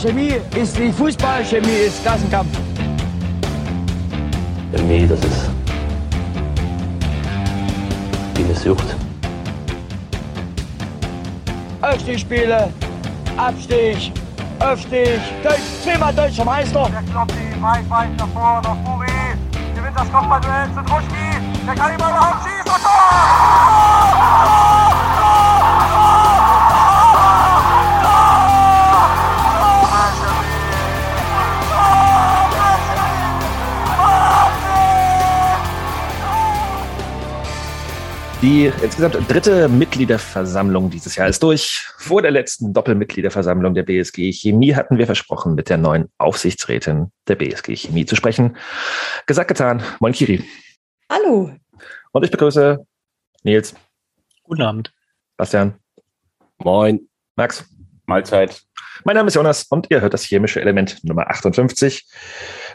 Chemie ist wie Fußball, Chemie ist Klassenkampf. Chemie, das ist wie eine Sucht. Aufstiegsspiele, Abstieg, Aufstieg, Deutsch, zehnmal deutscher Meister. Der Kloppi, weit, weit nach vorne, nach Buri. Gewinnt das Kopfballduell zu Druschki. Der kann ihn überhaupt schießen und Tor! Die insgesamt dritte Mitgliederversammlung dieses Jahr ist durch. Vor der letzten Doppelmitgliederversammlung der BSG Chemie hatten wir versprochen, mit der neuen Aufsichtsrätin der BSG Chemie zu sprechen. Gesagt, getan. Moin, Kiri. Hallo. Und ich begrüße Nils. Guten Abend. Bastian. Moin. Max. Mahlzeit. Mein Name ist Jonas und ihr hört das chemische Element Nummer 58.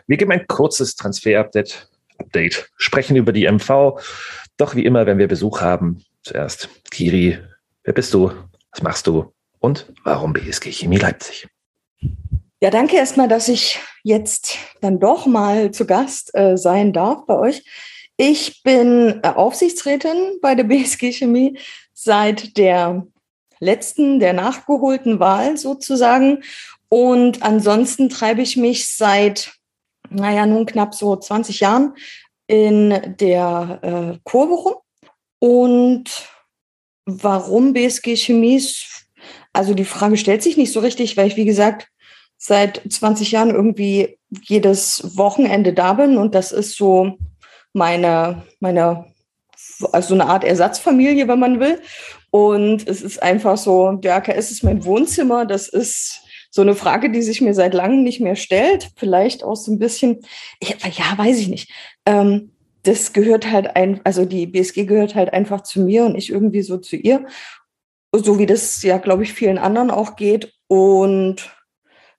Wir geben ein kurzes Transfer-Update, Update, sprechen über die MV. Doch wie immer, wenn wir Besuch haben, zuerst Kiri, wer bist du? Was machst du? Und warum BSG Chemie Leipzig? Ja, danke erstmal, dass ich jetzt dann doch mal zu Gast äh, sein darf bei euch. Ich bin äh, Aufsichtsrätin bei der BSG Chemie seit der letzten, der nachgeholten Wahl sozusagen. Und ansonsten treibe ich mich seit, naja, nun knapp so 20 Jahren in der äh, Kurve rum. Und warum BSG Chemie? Also die Frage stellt sich nicht so richtig, weil ich, wie gesagt, seit 20 Jahren irgendwie jedes Wochenende da bin und das ist so meine, meine, also eine Art Ersatzfamilie, wenn man will. Und es ist einfach so, der AKS ist mein Wohnzimmer, das ist so eine Frage, die sich mir seit langem nicht mehr stellt. Vielleicht auch so ein bisschen, ja, weiß ich nicht. Ähm, das gehört halt ein, also die BSG gehört halt einfach zu mir und ich irgendwie so zu ihr. So wie das ja, glaube ich, vielen anderen auch geht. Und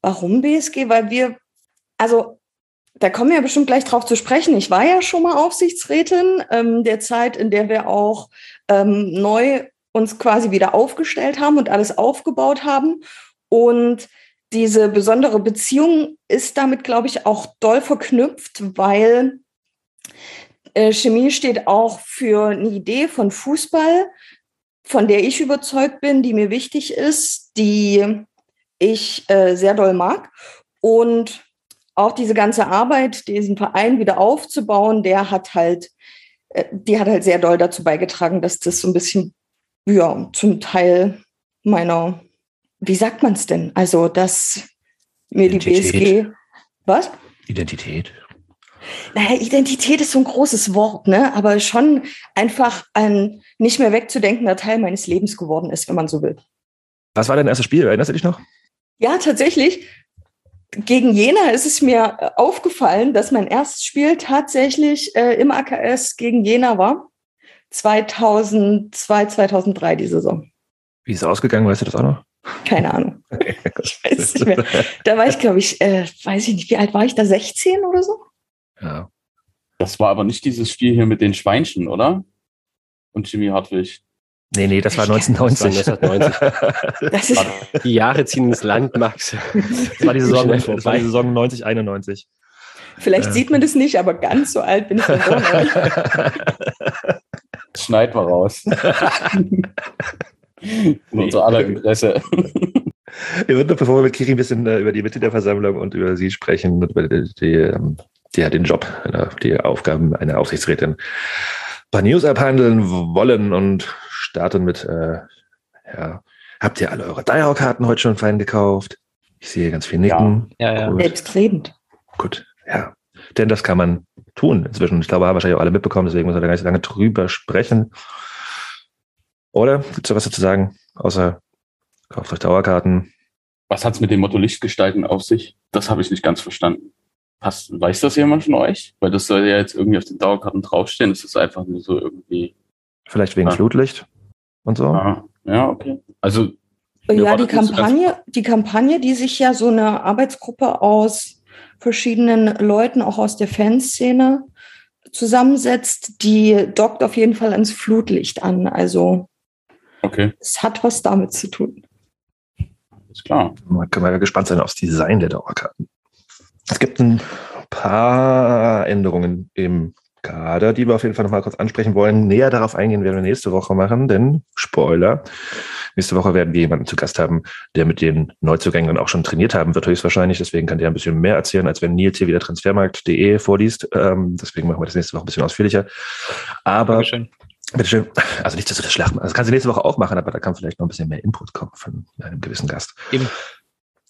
warum BSG? Weil wir, also da kommen wir ja bestimmt gleich drauf zu sprechen. Ich war ja schon mal Aufsichtsrätin ähm, der Zeit, in der wir auch ähm, neu uns quasi wieder aufgestellt haben und alles aufgebaut haben. Und diese besondere Beziehung ist damit, glaube ich, auch doll verknüpft, weil äh, Chemie steht auch für eine Idee von Fußball, von der ich überzeugt bin, die mir wichtig ist, die ich äh, sehr doll mag. Und auch diese ganze Arbeit, diesen Verein wieder aufzubauen, der hat halt, äh, die hat halt sehr doll dazu beigetragen, dass das so ein bisschen, ja, zum Teil meiner, wie sagt man es denn? Also, dass mir die BSG, was? Identität. Naja, Identität ist so ein großes Wort, ne? aber schon einfach ein nicht mehr wegzudenkender Teil meines Lebens geworden ist, wenn man so will. Was war dein erstes Spiel? Erinnerst du dich noch? Ja, tatsächlich. Gegen Jena ist es mir aufgefallen, dass mein erstes Spiel tatsächlich äh, im AKS gegen Jena war. 2002, 2003 die Saison. Wie ist es ausgegangen? Weißt du das auch noch? Keine Ahnung. Okay. Ich weiß nicht mehr. Da war ich, glaube ich, äh, weiß ich nicht, wie alt war ich da? 16 oder so? Ja. Das war aber nicht dieses Spiel hier mit den Schweinchen, oder? Und Jimmy Hartwig. Nee, nee, das war 1990. Das, war 1990. Das ist Die Jahre ziehen ins Land, Max. Das war die Saison, das war die Saison 90, 91. Vielleicht Äh. sieht man das nicht, aber ganz so alt bin ich dann doch nicht. Das schneiden wir raus. In unser aller Interesse. Wir würden noch, bevor wir mit Kiri ein bisschen äh, über die Mitgliederversammlung und über sie sprechen über die, die, ähm, die, den Job, äh, die Aufgaben einer Aufsichtsrätin, ein paar News abhandeln wollen und starten mit, äh, ja, habt ihr alle eure Dial-Karten heute schon fein gekauft? Ich sehe ganz viel Nicken. Ja, ja. Gut. Selbstredend. Gut, ja. Denn das kann man tun inzwischen. Ich glaube, haben wahrscheinlich auch alle mitbekommen, deswegen muss man da gar nicht so lange drüber sprechen. Oder? Gibt es da was dazu sagen? Außer kauft euch Dauerkarten. Was hat's mit dem Motto Lichtgestalten auf sich? Das habe ich nicht ganz verstanden. Passt, weiß das jemand von euch? Weil das soll ja jetzt irgendwie auf den Dauerkarten draufstehen. Das ist einfach nur so irgendwie. Vielleicht wegen Ah. Flutlicht und so. Ah, ja, okay. Also. Ja, die Kampagne, die Kampagne, die sich ja so eine Arbeitsgruppe aus verschiedenen Leuten, auch aus der Fanszene, zusammensetzt, die dockt auf jeden Fall ans Flutlicht an. Also Okay. es hat was damit zu tun. Ist klar. Man kann mal gespannt sein aufs Design der Dauerkarten. Es gibt ein paar Änderungen im Kader, die wir auf jeden Fall nochmal kurz ansprechen wollen. Näher darauf eingehen werden wir nächste Woche machen, denn Spoiler. Nächste Woche werden wir jemanden zu Gast haben, der mit den Neuzugängen auch schon trainiert haben wird, höchstwahrscheinlich. Deswegen kann der ein bisschen mehr erzählen, als wenn Nils hier wieder transfermarkt.de vorliest. Ähm, deswegen machen wir das nächste Woche ein bisschen ausführlicher. Aber Dankeschön. Bitteschön. Also nicht, dass du das schlacht. Also das kannst du nächste Woche auch machen, aber da kann vielleicht noch ein bisschen mehr Input kommen von einem gewissen Gast. Eben.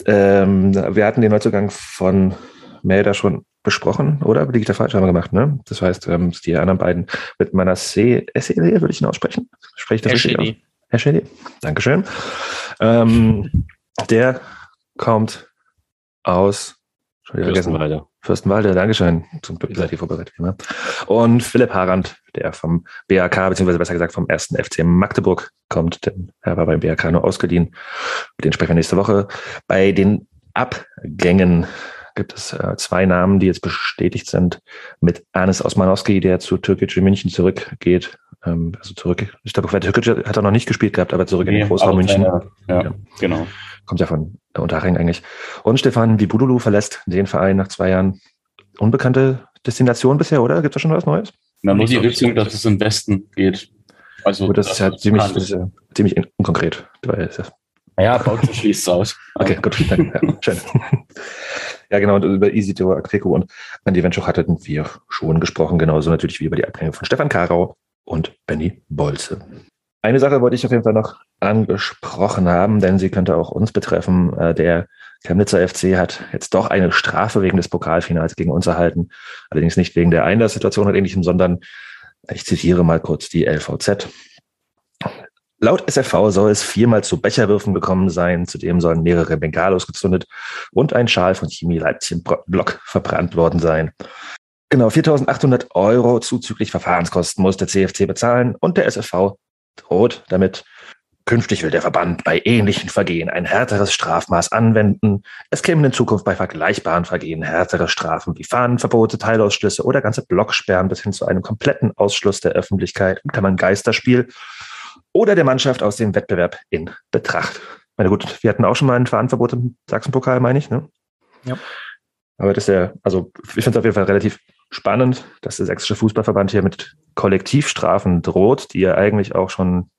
Ähm, wir hatten den Neuzugang von Melda schon besprochen, oder? Liege ich da falsch? Haben wir gemacht, ne? Das heißt, ähm, die anderen beiden mit meiner C, SED, würde ich ihn aussprechen? Spreche ich das richtig aus? Herr Schädi, Dankeschön. Ähm, der kommt aus. Fürstenwalde. Fürstenwalde, Dankeschön. Zum Glück seid ihr vorbereitet. Immer. Und Philipp Harand, der vom BAK, beziehungsweise besser gesagt vom ersten FC Magdeburg kommt, denn er war beim BAK nur ausgeliehen. Den sprechen wir nächste Woche. Bei den Abgängen gibt es äh, zwei Namen, die jetzt bestätigt sind. Mit Anis Osmanowski, der zu Türkgücü München zurückgeht. Ähm, also zurück, ich glaube, Türkgücü hat er noch nicht gespielt gehabt, aber zurück in den Großraum München. seine- Ja, Ja. genau. Kommt ja von äh, Unterhaching eigentlich. Und Stefan Vibudulu verlässt den Verein nach zwei Jahren. Unbekannte Destination bisher, oder? Gibt es da schon was Neues? Na, nur die Richtung, dass es im Westen geht. Also, Gut, das ist ja ziemlich, das ist ja ziemlich unkonkret. Weil es ja Ja, Bautzen schließt es aus. Okay, gut. Danke. Ja, schön. Ja, genau. Und über Isidro Akpeko und Andy Wenschuk hatten wir schon gesprochen. Genauso natürlich wie über die Abgänge von Stefan Karau und Benny Bolze. Eine Sache wollte ich auf jeden Fall noch angesprochen haben, denn sie könnte auch uns betreffen. Äh, Der Chemnitzer FC hat jetzt doch eine Strafe wegen des Pokalfinals gegen uns erhalten. Allerdings nicht wegen der Einlasssituation oder ähnlichem, sondern ich zitiere mal kurz die LVZ. Laut SFV soll es viermal zu Becherwürfen gekommen sein. Zudem sollen mehrere Bengalos gezündet und ein Schal von Chemie Leipzig Block verbrannt worden sein. Genau, 4.800 Euro zuzüglich Verfahrenskosten muss der CFC bezahlen und der SFV droht damit. Künftig will der Verband bei ähnlichen Vergehen ein härteres Strafmaß anwenden. Es kämen in Zukunft bei vergleichbaren Vergehen härtere Strafen wie Fahnenverbote, Teilausschlüsse oder ganze Blocksperren bis hin zu einem kompletten Ausschluss der Öffentlichkeit und kann man Geisterspiel oder der Mannschaft aus dem Wettbewerb in Betracht. Ich meine, gut, wir hatten auch schon mal ein Fahnenverbot im Sachsenpokal, meine ich, ne? Ja. Aber das ist ja, also ich finde es auf jeden Fall relativ spannend, dass der Sächsische Fußballverband hier mit Kollektivstrafen droht, die ja eigentlich auch schon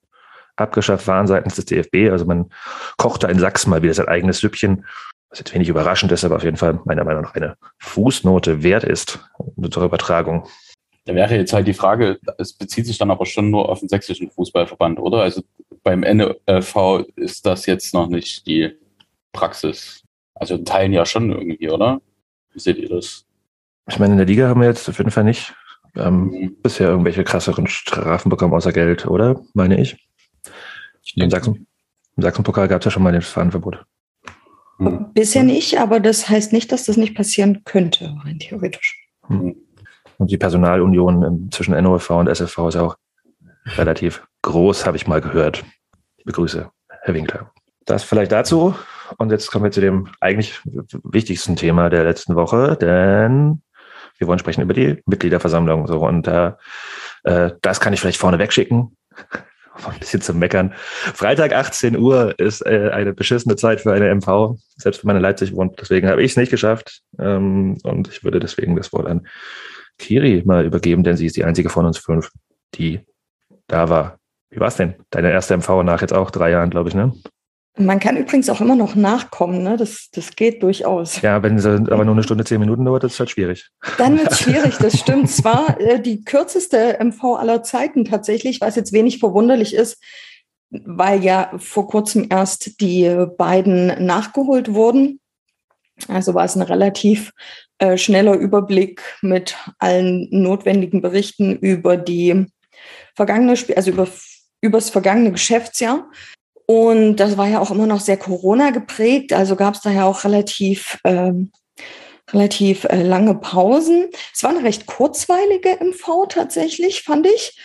abgeschafft waren seitens des DFB. Also man kocht da in Sachsen mal wieder sein eigenes Süppchen, was jetzt wenig überraschend ist, aber auf jeden Fall meiner Meinung nach eine Fußnote wert ist zur Übertragung. Da wäre jetzt halt die Frage, es bezieht sich dann aber schon nur auf den sächsischen Fußballverband, oder? Also beim NLV ist das jetzt noch nicht die Praxis. Also in Teilen ja schon irgendwie, oder? Wie seht ihr das? Ich meine, in der Liga haben wir jetzt auf jeden Fall nicht ähm, Mhm. bisher irgendwelche krasseren Strafen bekommen außer Geld, oder? Meine ich. Im, Sachsen, Im Sachsenpokal gab es ja schon mal das Fahnenverbot. Hm. Bisher nicht, aber das heißt nicht, dass das nicht passieren könnte, rein theoretisch. Und die Personalunion zwischen NOFV und SFV ist auch relativ groß, habe ich mal gehört. Ich begrüße Herr Winkler. Das vielleicht dazu. Und jetzt kommen wir zu dem eigentlich wichtigsten Thema der letzten Woche, denn wir wollen sprechen über die Mitgliederversammlung. So, und äh, das kann ich vielleicht vorne wegschicken. Ein bisschen zum Meckern. Freitag 18 Uhr ist äh, eine beschissene Zeit für eine MV, selbst wenn man in Leipzig wohnt. Deswegen habe ich es nicht geschafft. Ähm, und ich würde deswegen das Wort an Kiri mal übergeben, denn sie ist die einzige von uns fünf, die da war. Wie war's denn? Deine erste MV nach jetzt auch drei Jahren, glaube ich, ne? Man kann übrigens auch immer noch nachkommen, ne? das, das geht durchaus. Ja, wenn sie aber nur eine Stunde, zehn Minuten dauert, ist halt schwierig. Dann wird es schwierig, das stimmt. Zwar äh, die kürzeste MV aller Zeiten tatsächlich, was jetzt wenig verwunderlich ist, weil ja vor kurzem erst die beiden nachgeholt wurden. Also war es ein relativ äh, schneller Überblick mit allen notwendigen Berichten über die vergangene Spiel, also über übers vergangene Geschäftsjahr. Und das war ja auch immer noch sehr Corona geprägt, also gab es daher auch relativ ähm, relativ äh, lange Pausen. Es war eine recht kurzweilige MV tatsächlich, fand ich.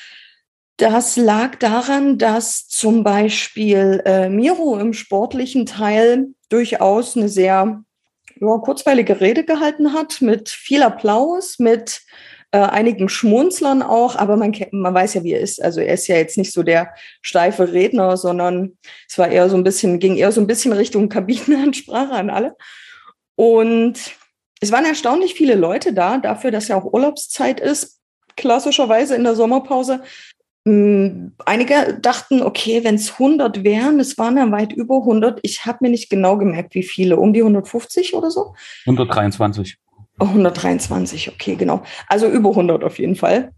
Das lag daran, dass zum Beispiel äh, Miro im sportlichen Teil durchaus eine sehr ja, kurzweilige Rede gehalten hat, mit viel Applaus, mit äh, einigen Schmunzlern auch, aber man, man weiß ja, wie er ist. Also er ist ja jetzt nicht so der steife Redner, sondern es war eher so ein bisschen, ging eher so ein bisschen Richtung Kabinenansprache an alle. Und es waren erstaunlich viele Leute da, dafür, dass ja auch Urlaubszeit ist, klassischerweise in der Sommerpause. Hm, einige dachten, okay, wenn es 100 wären, es waren ja weit über 100. Ich habe mir nicht genau gemerkt, wie viele, um die 150 oder so? 123. 123, okay, genau. Also über 100 auf jeden Fall.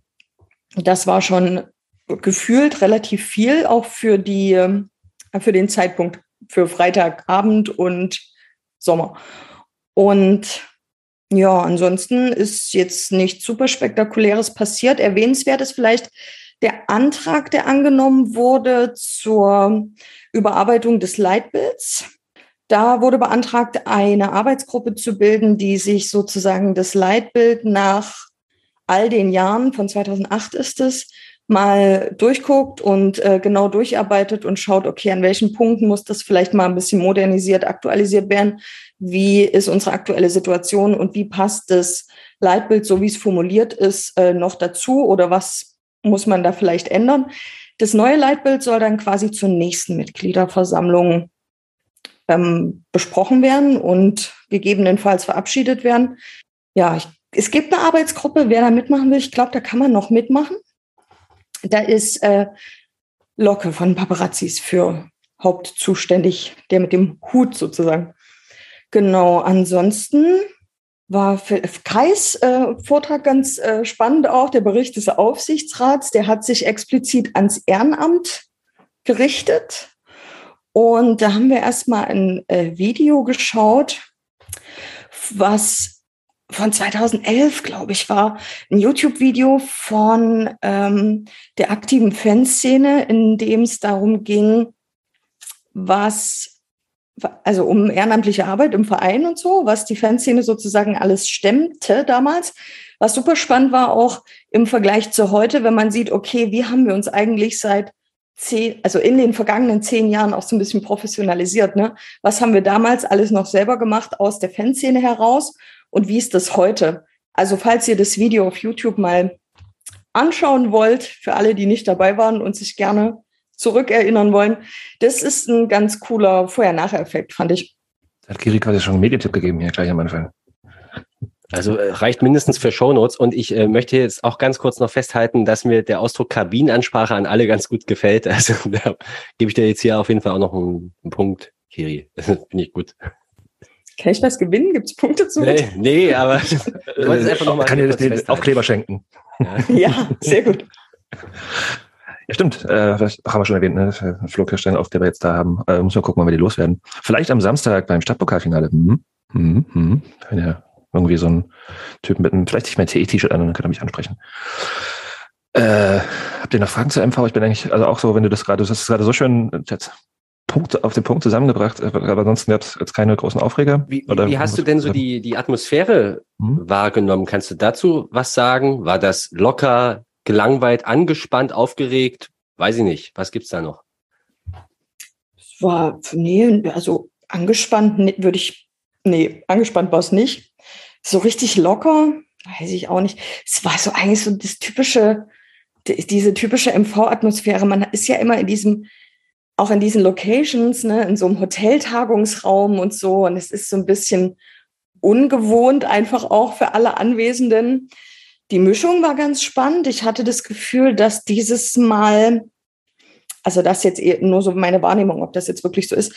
Das war schon gefühlt relativ viel, auch für die, ähm, für den Zeitpunkt, für Freitagabend und Sommer. Und ja, ansonsten ist jetzt nichts super spektakuläres passiert. Erwähnenswert ist vielleicht der Antrag, der angenommen wurde zur Überarbeitung des Leitbilds. Da wurde beantragt, eine Arbeitsgruppe zu bilden, die sich sozusagen das Leitbild nach all den Jahren, von 2008 ist es, mal durchguckt und äh, genau durcharbeitet und schaut, okay, an welchen Punkten muss das vielleicht mal ein bisschen modernisiert, aktualisiert werden? Wie ist unsere aktuelle Situation und wie passt das Leitbild, so wie es formuliert ist, äh, noch dazu oder was muss man da vielleicht ändern? Das neue Leitbild soll dann quasi zur nächsten Mitgliederversammlung ähm, besprochen werden und gegebenenfalls verabschiedet werden. Ja, ich, es gibt eine Arbeitsgruppe, wer da mitmachen will. Ich glaube, da kann man noch mitmachen. Da ist äh, Locke von Paparazzis für hauptzuständig, der mit dem Hut sozusagen. Genau, ansonsten war für Kreis äh, Vortrag ganz äh, spannend auch, der Bericht des Aufsichtsrats, der hat sich explizit ans Ehrenamt gerichtet. Und da haben wir erstmal ein äh, Video geschaut, was von 2011, glaube ich, war ein YouTube-Video von ähm, der aktiven Fanszene, in dem es darum ging, was, also um ehrenamtliche Arbeit im Verein und so, was die Fanszene sozusagen alles stemmte damals. Was super spannend war auch im Vergleich zu heute, wenn man sieht, okay, wie haben wir uns eigentlich seit zehn, also in den vergangenen zehn Jahren auch so ein bisschen professionalisiert, ne? Was haben wir damals alles noch selber gemacht aus der Fanszene heraus? und wie ist das heute? Also falls ihr das Video auf YouTube mal anschauen wollt, für alle, die nicht dabei waren und sich gerne zurückerinnern wollen, das ist ein ganz cooler Vorher-Nachher-Effekt, fand ich. Hat Kiri quasi schon einen Medientipp gegeben hier gleich am Anfang. Also äh, reicht mindestens für Shownotes und ich äh, möchte jetzt auch ganz kurz noch festhalten, dass mir der Ausdruck Kabinenansprache an alle ganz gut gefällt. Also da gebe ich dir jetzt hier auf jeden Fall auch noch einen, einen Punkt, Kiri. Das finde ich gut. Kann ich was gewinnen? Gibt es Punkte zu? Nee, nee aber ich wollte es einfach nochmal. Kann dir den Aufkleber schenken. Ja. ja, sehr gut. Ja, stimmt. Äh, das haben wir schon erwähnt, ne? Flo Kirstein, auf der wir jetzt da haben. Äh, muss man gucken, wann wir die loswerden. Vielleicht am Samstag beim Stadtpokalfinale. Hm, hm, hm. Wenn ja irgendwie so ein Typ mit einem, vielleicht nicht mein TE-T-Shirt an, dann kann er mich ansprechen. Äh, habt ihr noch Fragen zu MV? Ich bin eigentlich, also auch so, wenn du das gerade, du hast es gerade so schön jetzt Punkt, auf den Punkt zusammengebracht, aber ansonsten gab es jetzt keine großen Aufreger. Wie, wie, wie hast du denn so die, die Atmosphäre hm? wahrgenommen? Kannst du dazu was sagen? War das locker, gelangweilt, angespannt, aufgeregt? Weiß ich nicht. Was gibt's da noch? Es war, nee, also angespannt würde ich, nee, angespannt war es nicht. So richtig locker, weiß ich auch nicht. Es war so eigentlich so das typische, diese typische MV-Atmosphäre. Man ist ja immer in diesem auch in diesen Locations, ne, in so einem Hoteltagungsraum und so. Und es ist so ein bisschen ungewohnt, einfach auch für alle Anwesenden. Die Mischung war ganz spannend. Ich hatte das Gefühl, dass dieses Mal, also das jetzt nur so meine Wahrnehmung, ob das jetzt wirklich so ist,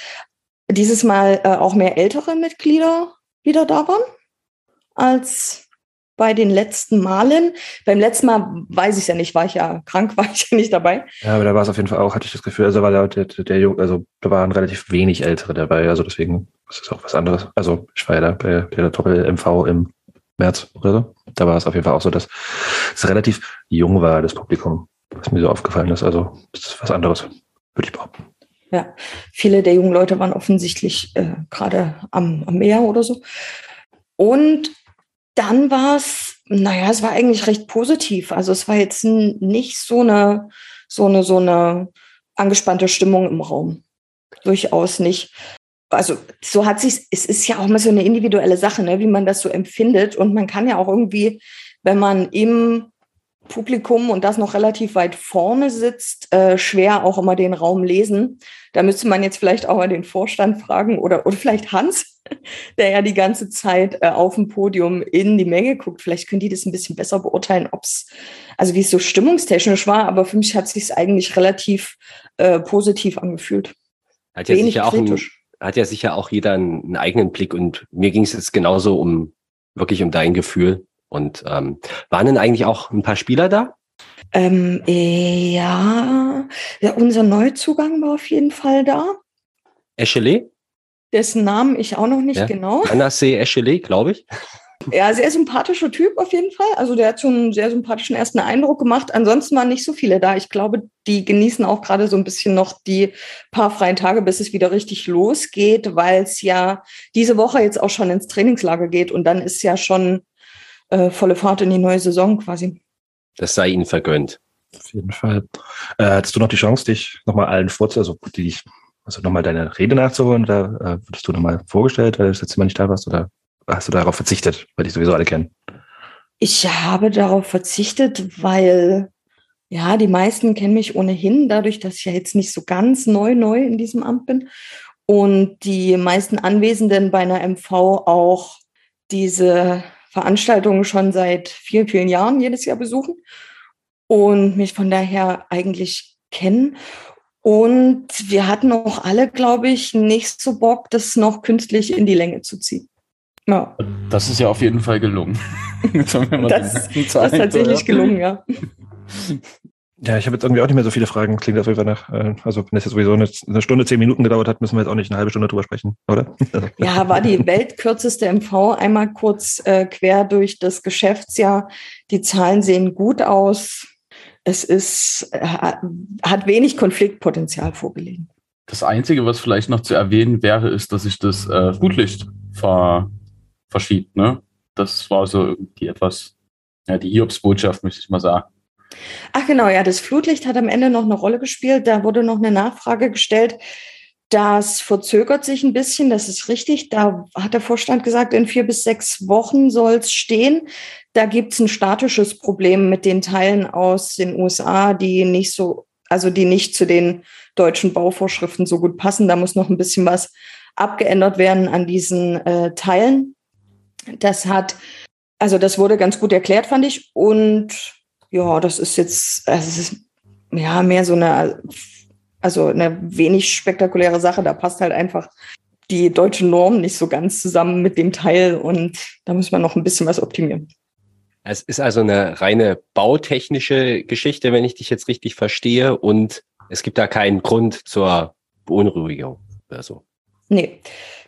dieses Mal äh, auch mehr ältere Mitglieder wieder da waren als bei den letzten Malen. Beim letzten Mal weiß ich ja nicht, war ich ja krank, war ich ja nicht dabei. Ja, aber da war es auf jeden Fall auch, hatte ich das Gefühl, also war da der, der, der also da waren relativ wenig Ältere dabei, also deswegen ist es auch was anderes. Also ich war ja da bei, bei der Doppel-MV im März oder so. Da war es auf jeden Fall auch so, dass es relativ jung war, das Publikum, was mir so aufgefallen ist. Also das ist was anderes, würde ich behaupten. Ja, viele der jungen Leute waren offensichtlich äh, gerade am, am Meer oder so. Und dann war es, naja, es war eigentlich recht positiv. Also es war jetzt nicht so eine, so eine, so eine angespannte Stimmung im Raum. Durchaus nicht. Also so hat sich, es ist ja auch mal so eine individuelle Sache, ne, wie man das so empfindet. Und man kann ja auch irgendwie wenn man im Publikum und das noch relativ weit vorne sitzt, äh, schwer auch immer den Raum lesen. Da müsste man jetzt vielleicht auch mal den Vorstand fragen oder, oder vielleicht Hans, der ja die ganze Zeit äh, auf dem Podium in die Menge guckt. Vielleicht können die das ein bisschen besser beurteilen, ob es, also wie es so stimmungstechnisch war, aber für mich hat es sich eigentlich relativ äh, positiv angefühlt. Hat ja, sicher auch ein, hat ja sicher auch jeder einen, einen eigenen Blick und mir ging es jetzt genauso um wirklich um dein Gefühl. Und ähm, waren denn eigentlich auch ein paar Spieler da? Ähm, ja, ja, unser Neuzugang war auf jeden Fall da. Eschele? Dessen Namen ich auch noch nicht ja. genau. Manasseh Eschele, glaube ich. Ja, sehr sympathischer Typ auf jeden Fall. Also der hat schon einen sehr sympathischen ersten Eindruck gemacht. Ansonsten waren nicht so viele da. Ich glaube, die genießen auch gerade so ein bisschen noch die paar freien Tage, bis es wieder richtig losgeht, weil es ja diese Woche jetzt auch schon ins Trainingslager geht und dann ist ja schon äh, volle Fahrt in die neue Saison quasi. Das sei ihnen vergönnt. Auf jeden Fall. Äh, hattest du noch die Chance, dich nochmal allen vorzustellen, also die, also nochmal deine Rede nachzuholen oder äh, würdest du nochmal vorgestellt, weil du das letzte Mal nicht da warst oder hast du darauf verzichtet, weil dich sowieso alle kennen? Ich habe darauf verzichtet, weil ja, die meisten kennen mich ohnehin, dadurch, dass ich ja jetzt nicht so ganz neu, neu in diesem Amt bin. Und die meisten Anwesenden bei einer MV auch diese Veranstaltungen schon seit vielen, vielen Jahren jedes Jahr besuchen und mich von daher eigentlich kennen. Und wir hatten auch alle, glaube ich, nicht so Bock, das noch künstlich in die Länge zu ziehen. Ja. Das ist ja auf jeden Fall gelungen. das, das ist tatsächlich gelungen, ja. Ja, ich habe jetzt irgendwie auch nicht mehr so viele Fragen. Klingt auf jeden Fall nach, äh, also wenn es jetzt sowieso eine, eine, Stunde, zehn Minuten gedauert hat, müssen wir jetzt auch nicht eine halbe Stunde drüber sprechen, oder? Ja, war die weltkürzeste MV einmal kurz äh, quer durch das Geschäftsjahr. Die Zahlen sehen gut aus. Es ist, äh, hat wenig Konfliktpotenzial vorgelegen. Das Einzige, was vielleicht noch zu erwähnen wäre, ist, dass sich das äh, Flutlicht ver, verschiebt. Ne? Das war so die etwas, ja, die Hiobsbotschaft, möchte ich mal sagen. Ach genau, ja, das Flutlicht hat am Ende noch eine Rolle gespielt. Da wurde noch eine Nachfrage gestellt. Das verzögert sich ein bisschen, das ist richtig. Da hat der Vorstand gesagt, in vier bis sechs Wochen soll es stehen. Da gibt es ein statisches Problem mit den Teilen aus den USA, die nicht so, also die nicht zu den deutschen Bauvorschriften so gut passen. Da muss noch ein bisschen was abgeändert werden an diesen äh, Teilen. Das hat, also das wurde ganz gut erklärt, fand ich. Und ja, das ist jetzt, also es ist ja mehr so eine, also eine wenig spektakuläre Sache. Da passt halt einfach die deutsche Norm nicht so ganz zusammen mit dem Teil und da muss man noch ein bisschen was optimieren. Es ist also eine reine bautechnische Geschichte, wenn ich dich jetzt richtig verstehe und es gibt da keinen Grund zur Beunruhigung oder so. Nee,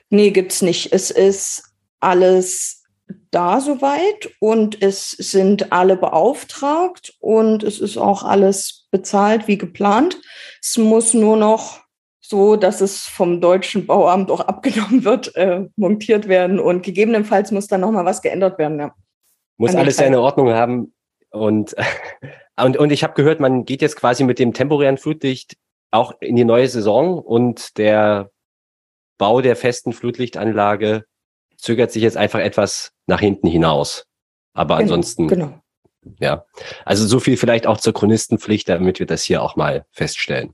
nee, gibt's nicht. Es ist alles da soweit und es sind alle beauftragt und es ist auch alles bezahlt wie geplant. Es muss nur noch so, dass es vom deutschen Bauamt auch abgenommen wird, äh, montiert werden und gegebenenfalls muss dann nochmal was geändert werden. Ja. Muss alles seine Ordnung haben und, und, und ich habe gehört, man geht jetzt quasi mit dem temporären Flutlicht auch in die neue Saison und der Bau der festen Flutlichtanlage zögert sich jetzt einfach etwas nach hinten hinaus. Aber genau, ansonsten, genau. ja. Also so viel vielleicht auch zur Chronistenpflicht, damit wir das hier auch mal feststellen.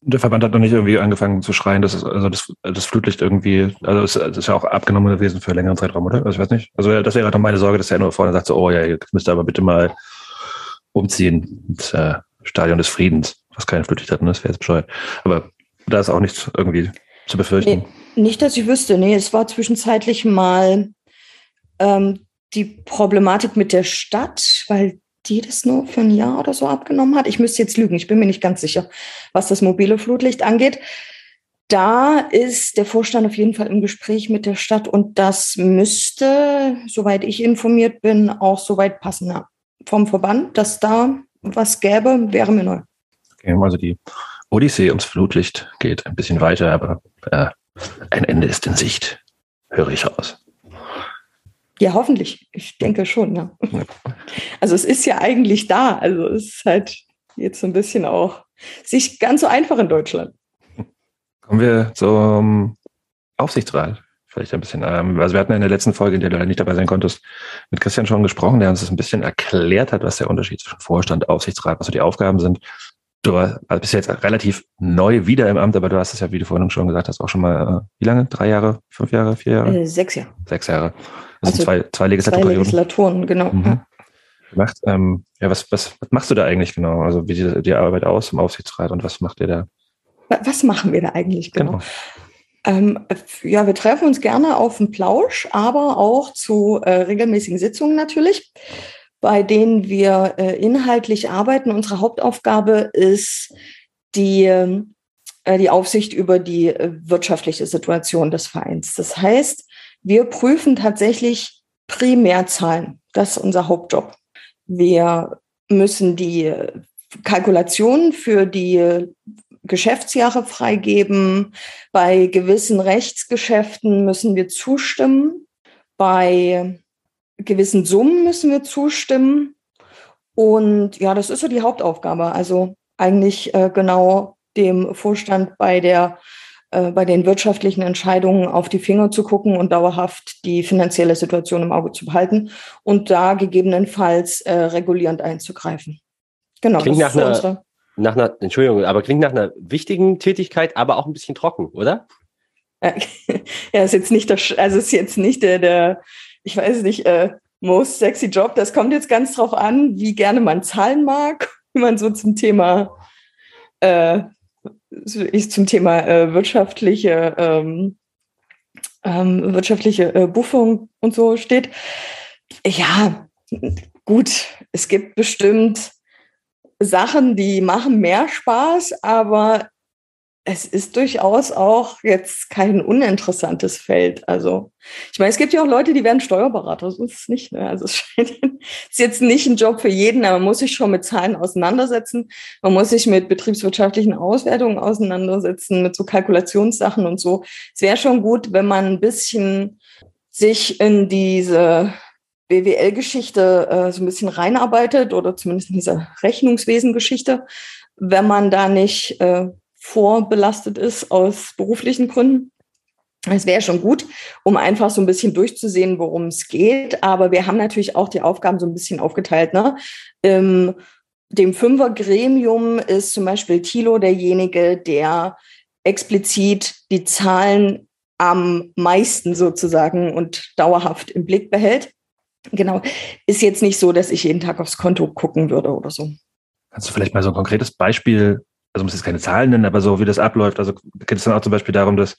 Der Verband hat noch nicht irgendwie angefangen zu schreien, dass es, also das, das Flutlicht irgendwie, also es, es ist ja auch abgenommen gewesen für längeren Zeitraum, oder? Also ich weiß nicht. Also das wäre doch meine Sorge, dass er nur vorne sagt so, oh ja, jetzt müsst ihr aber bitte mal umziehen ins äh, Stadion des Friedens, was kein Flutlicht hat, ne? das wäre jetzt bescheuert. Aber da ist auch nichts irgendwie zu befürchten. Nee, nicht, dass ich wüsste. Nee, es war zwischenzeitlich mal ähm, die Problematik mit der Stadt, weil die das nur für ein Jahr oder so abgenommen hat. Ich müsste jetzt lügen, ich bin mir nicht ganz sicher, was das mobile Flutlicht angeht. Da ist der Vorstand auf jeden Fall im Gespräch mit der Stadt und das müsste, soweit ich informiert bin, auch soweit passen. Vom Verband, dass da was gäbe, wäre mir neu. Okay, also die Odyssee ums Flutlicht geht ein bisschen weiter, aber äh, ein Ende ist in Sicht, höre ich raus. Ja, hoffentlich. Ich denke schon, ja. Also es ist ja eigentlich da. Also es ist halt jetzt so ein bisschen auch sich ganz so einfach in Deutschland. Kommen wir zum Aufsichtsrat. vielleicht ein bisschen, ähm, also wir hatten in der letzten Folge, in der du leider nicht dabei sein konntest, mit Christian schon gesprochen, der uns das ein bisschen erklärt hat, was der Unterschied zwischen Vorstand, Aufsichtsrat, was so die Aufgaben sind. Du also bist jetzt relativ neu wieder im Amt, aber du hast es ja, wie du vorhin schon gesagt hast, auch schon mal, äh, wie lange? Drei Jahre, fünf Jahre, vier Jahre? Äh, sechs Jahre. Sechs Jahre. Das Also sind zwei, zwei Zwei Legislaturperioden. Legislaturen, genau. Mhm. Ja. Gemacht. Ähm, ja, was, was, was machst du da eigentlich genau? Also wie sieht die Arbeit aus im Aufsichtsrat und was macht ihr da? Wa- Was machen wir da eigentlich genau? Genau. Ähm, ja, wir treffen uns gerne auf den Plausch, aber auch zu äh, regelmäßigen Sitzungen natürlich, bei denen wir äh, inhaltlich arbeiten. Unsere Hauptaufgabe ist die, ähm, äh, die Aufsicht über die äh, wirtschaftliche Situation des Vereins. Das heißt, wir prüfen tatsächlich Primärzahlen. Das ist unser Hauptjob. Wir müssen die äh, Kalkulationen für die Geschäftsjahre freigeben. Bei gewissen Rechtsgeschäften müssen wir zustimmen. Bei gewissen Summen müssen wir zustimmen. Und ja, das ist so die Hauptaufgabe. Also eigentlich äh, genau dem Vorstand bei der äh, bei den wirtschaftlichen Entscheidungen auf die Finger zu gucken und dauerhaft die finanzielle Situation im Auge zu behalten und da gegebenenfalls äh, regulierend einzugreifen. Genau. Klingt das nach ist einer- unsere- Nach einer, Entschuldigung, aber klingt nach einer wichtigen Tätigkeit, aber auch ein bisschen trocken, oder? Ja, ja, ist jetzt nicht der, also ist jetzt nicht der, der, ich weiß nicht, äh, most sexy Job. Das kommt jetzt ganz drauf an, wie gerne man Zahlen mag, wie man so zum Thema, äh, zum Thema äh, wirtschaftliche, ähm, ähm, wirtschaftliche äh, Buchführung und so steht. Ja, gut, es gibt bestimmt Sachen, die machen mehr Spaß, aber es ist durchaus auch jetzt kein uninteressantes Feld. Also, ich meine, es gibt ja auch Leute, die werden Steuerberater. So ist es nicht. Ne? Also, es scheint, ist jetzt nicht ein Job für jeden, aber man muss sich schon mit Zahlen auseinandersetzen. Man muss sich mit betriebswirtschaftlichen Auswertungen auseinandersetzen, mit so Kalkulationssachen und so. Es wäre schon gut, wenn man ein bisschen sich in diese BWL-Geschichte äh, so ein bisschen reinarbeitet oder zumindest in diese Rechnungswesen-Geschichte, wenn man da nicht äh, vorbelastet ist aus beruflichen Gründen. Es wäre schon gut, um einfach so ein bisschen durchzusehen, worum es geht. Aber wir haben natürlich auch die Aufgaben so ein bisschen aufgeteilt. Ne? Im dem Fünfer-Gremium ist zum Beispiel Thilo derjenige, der explizit die Zahlen am meisten sozusagen und dauerhaft im Blick behält. Genau. Ist jetzt nicht so, dass ich jeden Tag aufs Konto gucken würde oder so. Kannst du vielleicht mal so ein konkretes Beispiel, also muss jetzt keine Zahlen nennen, aber so wie das abläuft. Also geht es dann auch zum Beispiel darum, dass,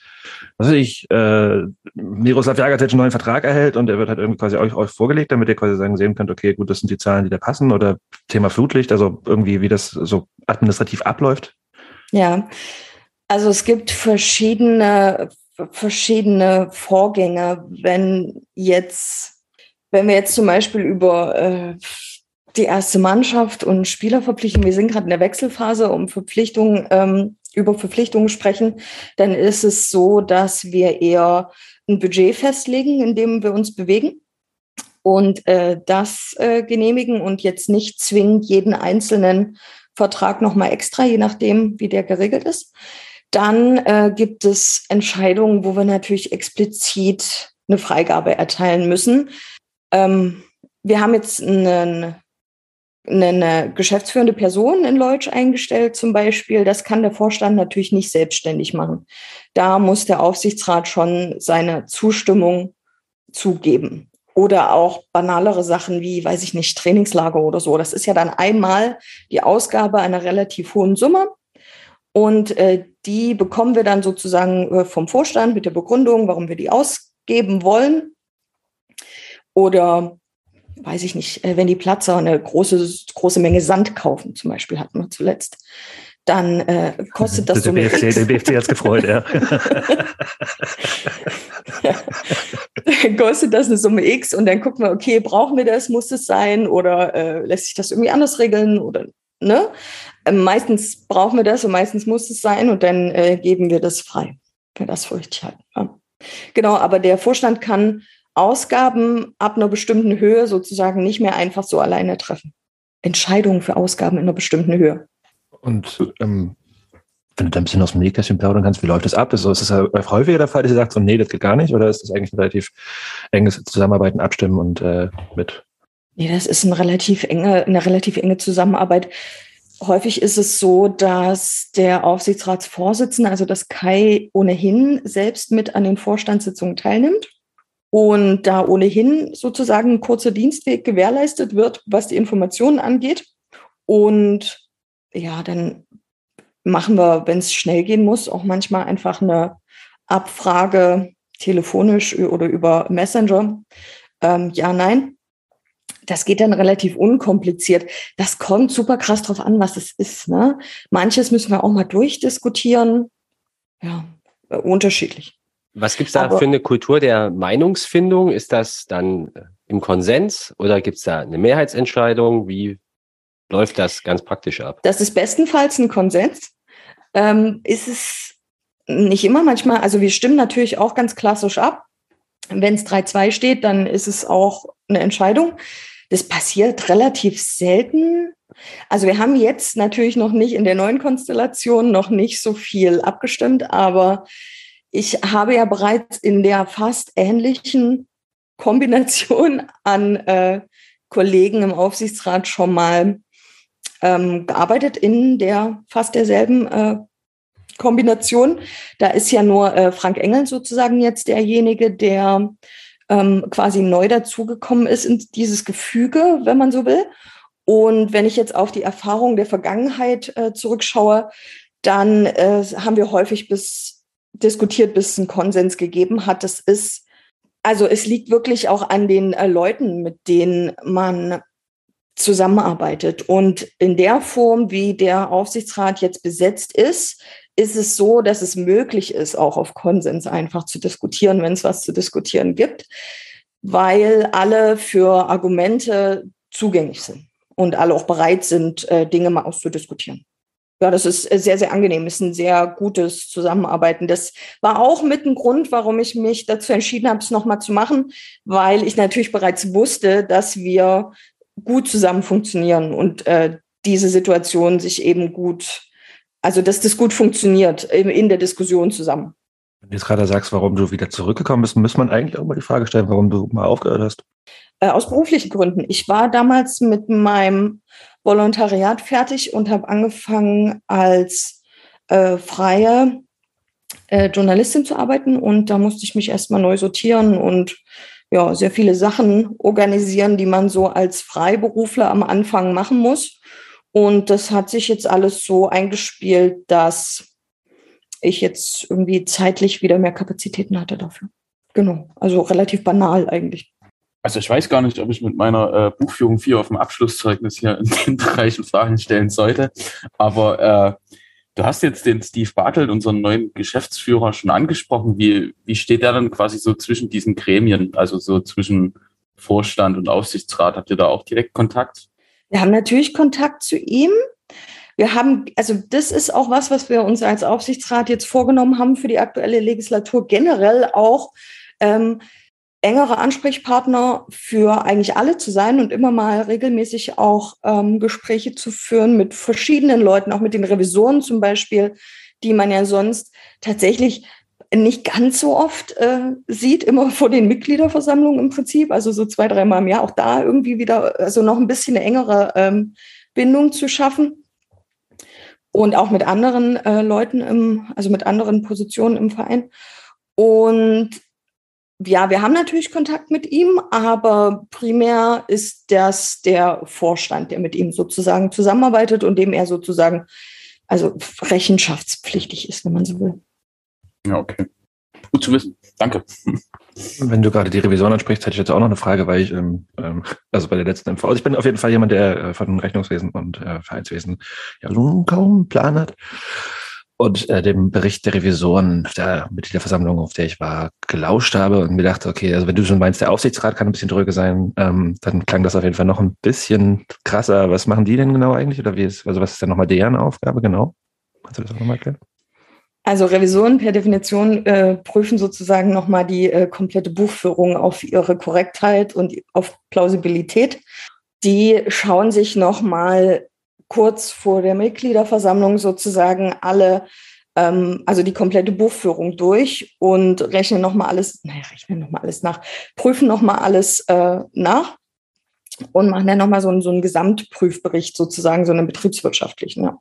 was weiß ich, äh, Miroslav Jagatic einen neuen Vertrag erhält und der wird halt irgendwie quasi euch, euch vorgelegt, damit ihr quasi sagen sehen könnt, okay, gut, das sind die Zahlen, die da passen oder Thema Flutlicht, also irgendwie, wie das so administrativ abläuft. Ja, also es gibt verschiedene, verschiedene Vorgänge. Wenn jetzt, wenn wir jetzt zum Beispiel über äh, die erste Mannschaft und Spielerverpflichtungen, wir sind gerade in der Wechselphase, um Verpflichtungen, ähm, über Verpflichtungen sprechen, dann ist es so, dass wir eher ein Budget festlegen, in dem wir uns bewegen und äh, das äh, genehmigen und jetzt nicht zwingend jeden einzelnen Vertrag nochmal extra, je nachdem, wie der geregelt ist. Dann äh, gibt es Entscheidungen, wo wir natürlich explizit eine Freigabe erteilen müssen. Ähm, wir haben jetzt einen, eine geschäftsführende Person in Leutsch eingestellt zum Beispiel. Das kann der Vorstand natürlich nicht selbstständig machen. Da muss der Aufsichtsrat schon seine Zustimmung zugeben. Oder auch banalere Sachen wie, weiß ich nicht, Trainingslager oder so. Das ist ja dann einmal die Ausgabe einer relativ hohen Summe. Und äh, die bekommen wir dann sozusagen äh, vom Vorstand mit der Begründung, warum wir die ausgeben wollen. Oder weiß ich nicht, äh, wenn die Platzer eine große, große Menge Sand kaufen, zum Beispiel hatten wir zuletzt, dann äh, kostet das der Summe BFC, X. der BFC hat's gefreut, ja. kostet das eine Summe X und dann gucken wir, okay, brauchen wir das, muss es sein oder äh, lässt sich das irgendwie anders regeln oder ne? Äh, meistens brauchen wir das und meistens muss es sein und dann äh, geben wir das frei, wenn wir das für richtig halten. Ja. Genau, aber der Vorstand kann Ausgaben ab einer bestimmten Höhe sozusagen nicht mehr einfach so alleine treffen. Entscheidungen für Ausgaben in einer bestimmten Höhe. Und ähm, wenn du da ein bisschen aus dem Nähkästchen plaudern kannst, wie läuft das ab? Ist, ist das häufiger der Fall, dass ihr sagt, so, nee, das geht gar nicht? Oder ist das eigentlich ein relativ enges Zusammenarbeiten, Abstimmen und äh, mit? Nee, das ist eine relativ enge, eine relativ enge Zusammenarbeit. Häufig ist es so, dass der Aufsichtsratsvorsitzende, also das Kai ohnehin selbst mit an den Vorstandssitzungen teilnimmt und da ohnehin sozusagen ein kurzer Dienstweg gewährleistet wird, was die Informationen angeht. Und ja, dann machen wir, wenn es schnell gehen muss, auch manchmal einfach eine Abfrage telefonisch oder über Messenger. Ähm, ja, nein. Das geht dann relativ unkompliziert. Das kommt super krass drauf an, was es ist. Ne? Manches müssen wir auch mal durchdiskutieren. Ja, äh, unterschiedlich. Was gibt es da Aber, für eine Kultur der Meinungsfindung? Ist das dann äh, im Konsens oder gibt es da eine Mehrheitsentscheidung? Wie läuft das ganz praktisch ab? Das ist bestenfalls ein Konsens. Ähm, ist es nicht immer manchmal, also wir stimmen natürlich auch ganz klassisch ab. Wenn es 3-2 steht, dann ist es auch eine Entscheidung. Das passiert relativ selten. Also wir haben jetzt natürlich noch nicht in der neuen Konstellation noch nicht so viel abgestimmt, aber ich habe ja bereits in der fast ähnlichen Kombination an äh, Kollegen im Aufsichtsrat schon mal ähm, gearbeitet in der fast derselben äh, Kombination. Da ist ja nur äh, Frank Engel sozusagen jetzt derjenige, der ähm, quasi neu dazugekommen ist in dieses Gefüge, wenn man so will. Und wenn ich jetzt auf die Erfahrung der Vergangenheit äh, zurückschaue, dann äh, haben wir häufig bis diskutiert, bis es einen Konsens gegeben hat. Das ist, also es liegt wirklich auch an den äh, Leuten, mit denen man zusammenarbeitet. Und in der Form, wie der Aufsichtsrat jetzt besetzt ist, ist es so, dass es möglich ist, auch auf Konsens einfach zu diskutieren, wenn es was zu diskutieren gibt, weil alle für Argumente zugänglich sind und alle auch bereit sind, äh, Dinge mal auszudiskutieren. Ja, das ist sehr, sehr angenehm. Das ist ein sehr gutes Zusammenarbeiten. Das war auch mit ein Grund, warum ich mich dazu entschieden habe, es nochmal zu machen, weil ich natürlich bereits wusste, dass wir gut zusammen funktionieren und äh, diese Situation sich eben gut also, dass das gut funktioniert in der Diskussion zusammen. Wenn du jetzt gerade sagst, warum du wieder zurückgekommen bist, muss man eigentlich auch mal die Frage stellen, warum du mal aufgehört hast. Äh, aus beruflichen Gründen. Ich war damals mit meinem Volontariat fertig und habe angefangen als äh, freie äh, Journalistin zu arbeiten und da musste ich mich erstmal neu sortieren und ja, sehr viele Sachen organisieren, die man so als Freiberufler am Anfang machen muss. Und das hat sich jetzt alles so eingespielt, dass ich jetzt irgendwie zeitlich wieder mehr Kapazitäten hatte dafür. Genau, also relativ banal eigentlich. Also ich weiß gar nicht, ob ich mit meiner äh, Buchführung 4 auf dem Abschlusszeugnis hier in den Bereichen Fragen stellen sollte. Aber äh, du hast jetzt den Steve Bartelt, unseren neuen Geschäftsführer, schon angesprochen. Wie, wie steht der dann quasi so zwischen diesen Gremien, also so zwischen Vorstand und Aufsichtsrat? Habt ihr da auch direkt Kontakt? Wir haben natürlich Kontakt zu ihm. Wir haben, also das ist auch was, was wir uns als Aufsichtsrat jetzt vorgenommen haben für die aktuelle Legislatur, generell auch ähm, engere Ansprechpartner für eigentlich alle zu sein und immer mal regelmäßig auch ähm, Gespräche zu führen mit verschiedenen Leuten, auch mit den Revisoren zum Beispiel, die man ja sonst tatsächlich nicht ganz so oft äh, sieht, immer vor den Mitgliederversammlungen im Prinzip, also so zwei, dreimal im Jahr, auch da irgendwie wieder, also noch ein bisschen eine engere ähm, Bindung zu schaffen. Und auch mit anderen äh, Leuten im, also mit anderen Positionen im Verein. Und ja, wir haben natürlich Kontakt mit ihm, aber primär ist das der Vorstand, der mit ihm sozusagen zusammenarbeitet und dem er sozusagen also rechenschaftspflichtig ist, wenn man so will. Ja, okay. Gut zu wissen. Danke. Wenn du gerade die Revision ansprichst, hätte ich jetzt auch noch eine Frage, weil ich, ähm, ähm also bei der letzten MV, also ich bin auf jeden Fall jemand, der äh, von Rechnungswesen und äh, Vereinswesen ja so kaum einen Plan hat. Und äh, dem Bericht der Revisoren der Mitgliederversammlung, auf der ich war, gelauscht habe und mir dachte, okay, also wenn du schon meinst, der Aufsichtsrat kann ein bisschen drüber sein, ähm, dann klang das auf jeden Fall noch ein bisschen krasser. Was machen die denn genau eigentlich? Oder wie ist, also was ist denn nochmal deren Aufgabe genau? Kannst du das auch nochmal erklären? Also Revisionen per Definition äh, prüfen sozusagen nochmal die äh, komplette Buchführung auf ihre Korrektheit und auf Plausibilität. Die schauen sich nochmal kurz vor der Mitgliederversammlung sozusagen alle, ähm, also die komplette Buchführung durch und rechnen nochmal alles, naja, rechnen nochmal alles nach, prüfen nochmal alles äh, nach und machen dann nochmal so, einen, so einen Gesamtprüfbericht sozusagen, so einen betriebswirtschaftlichen. Ja.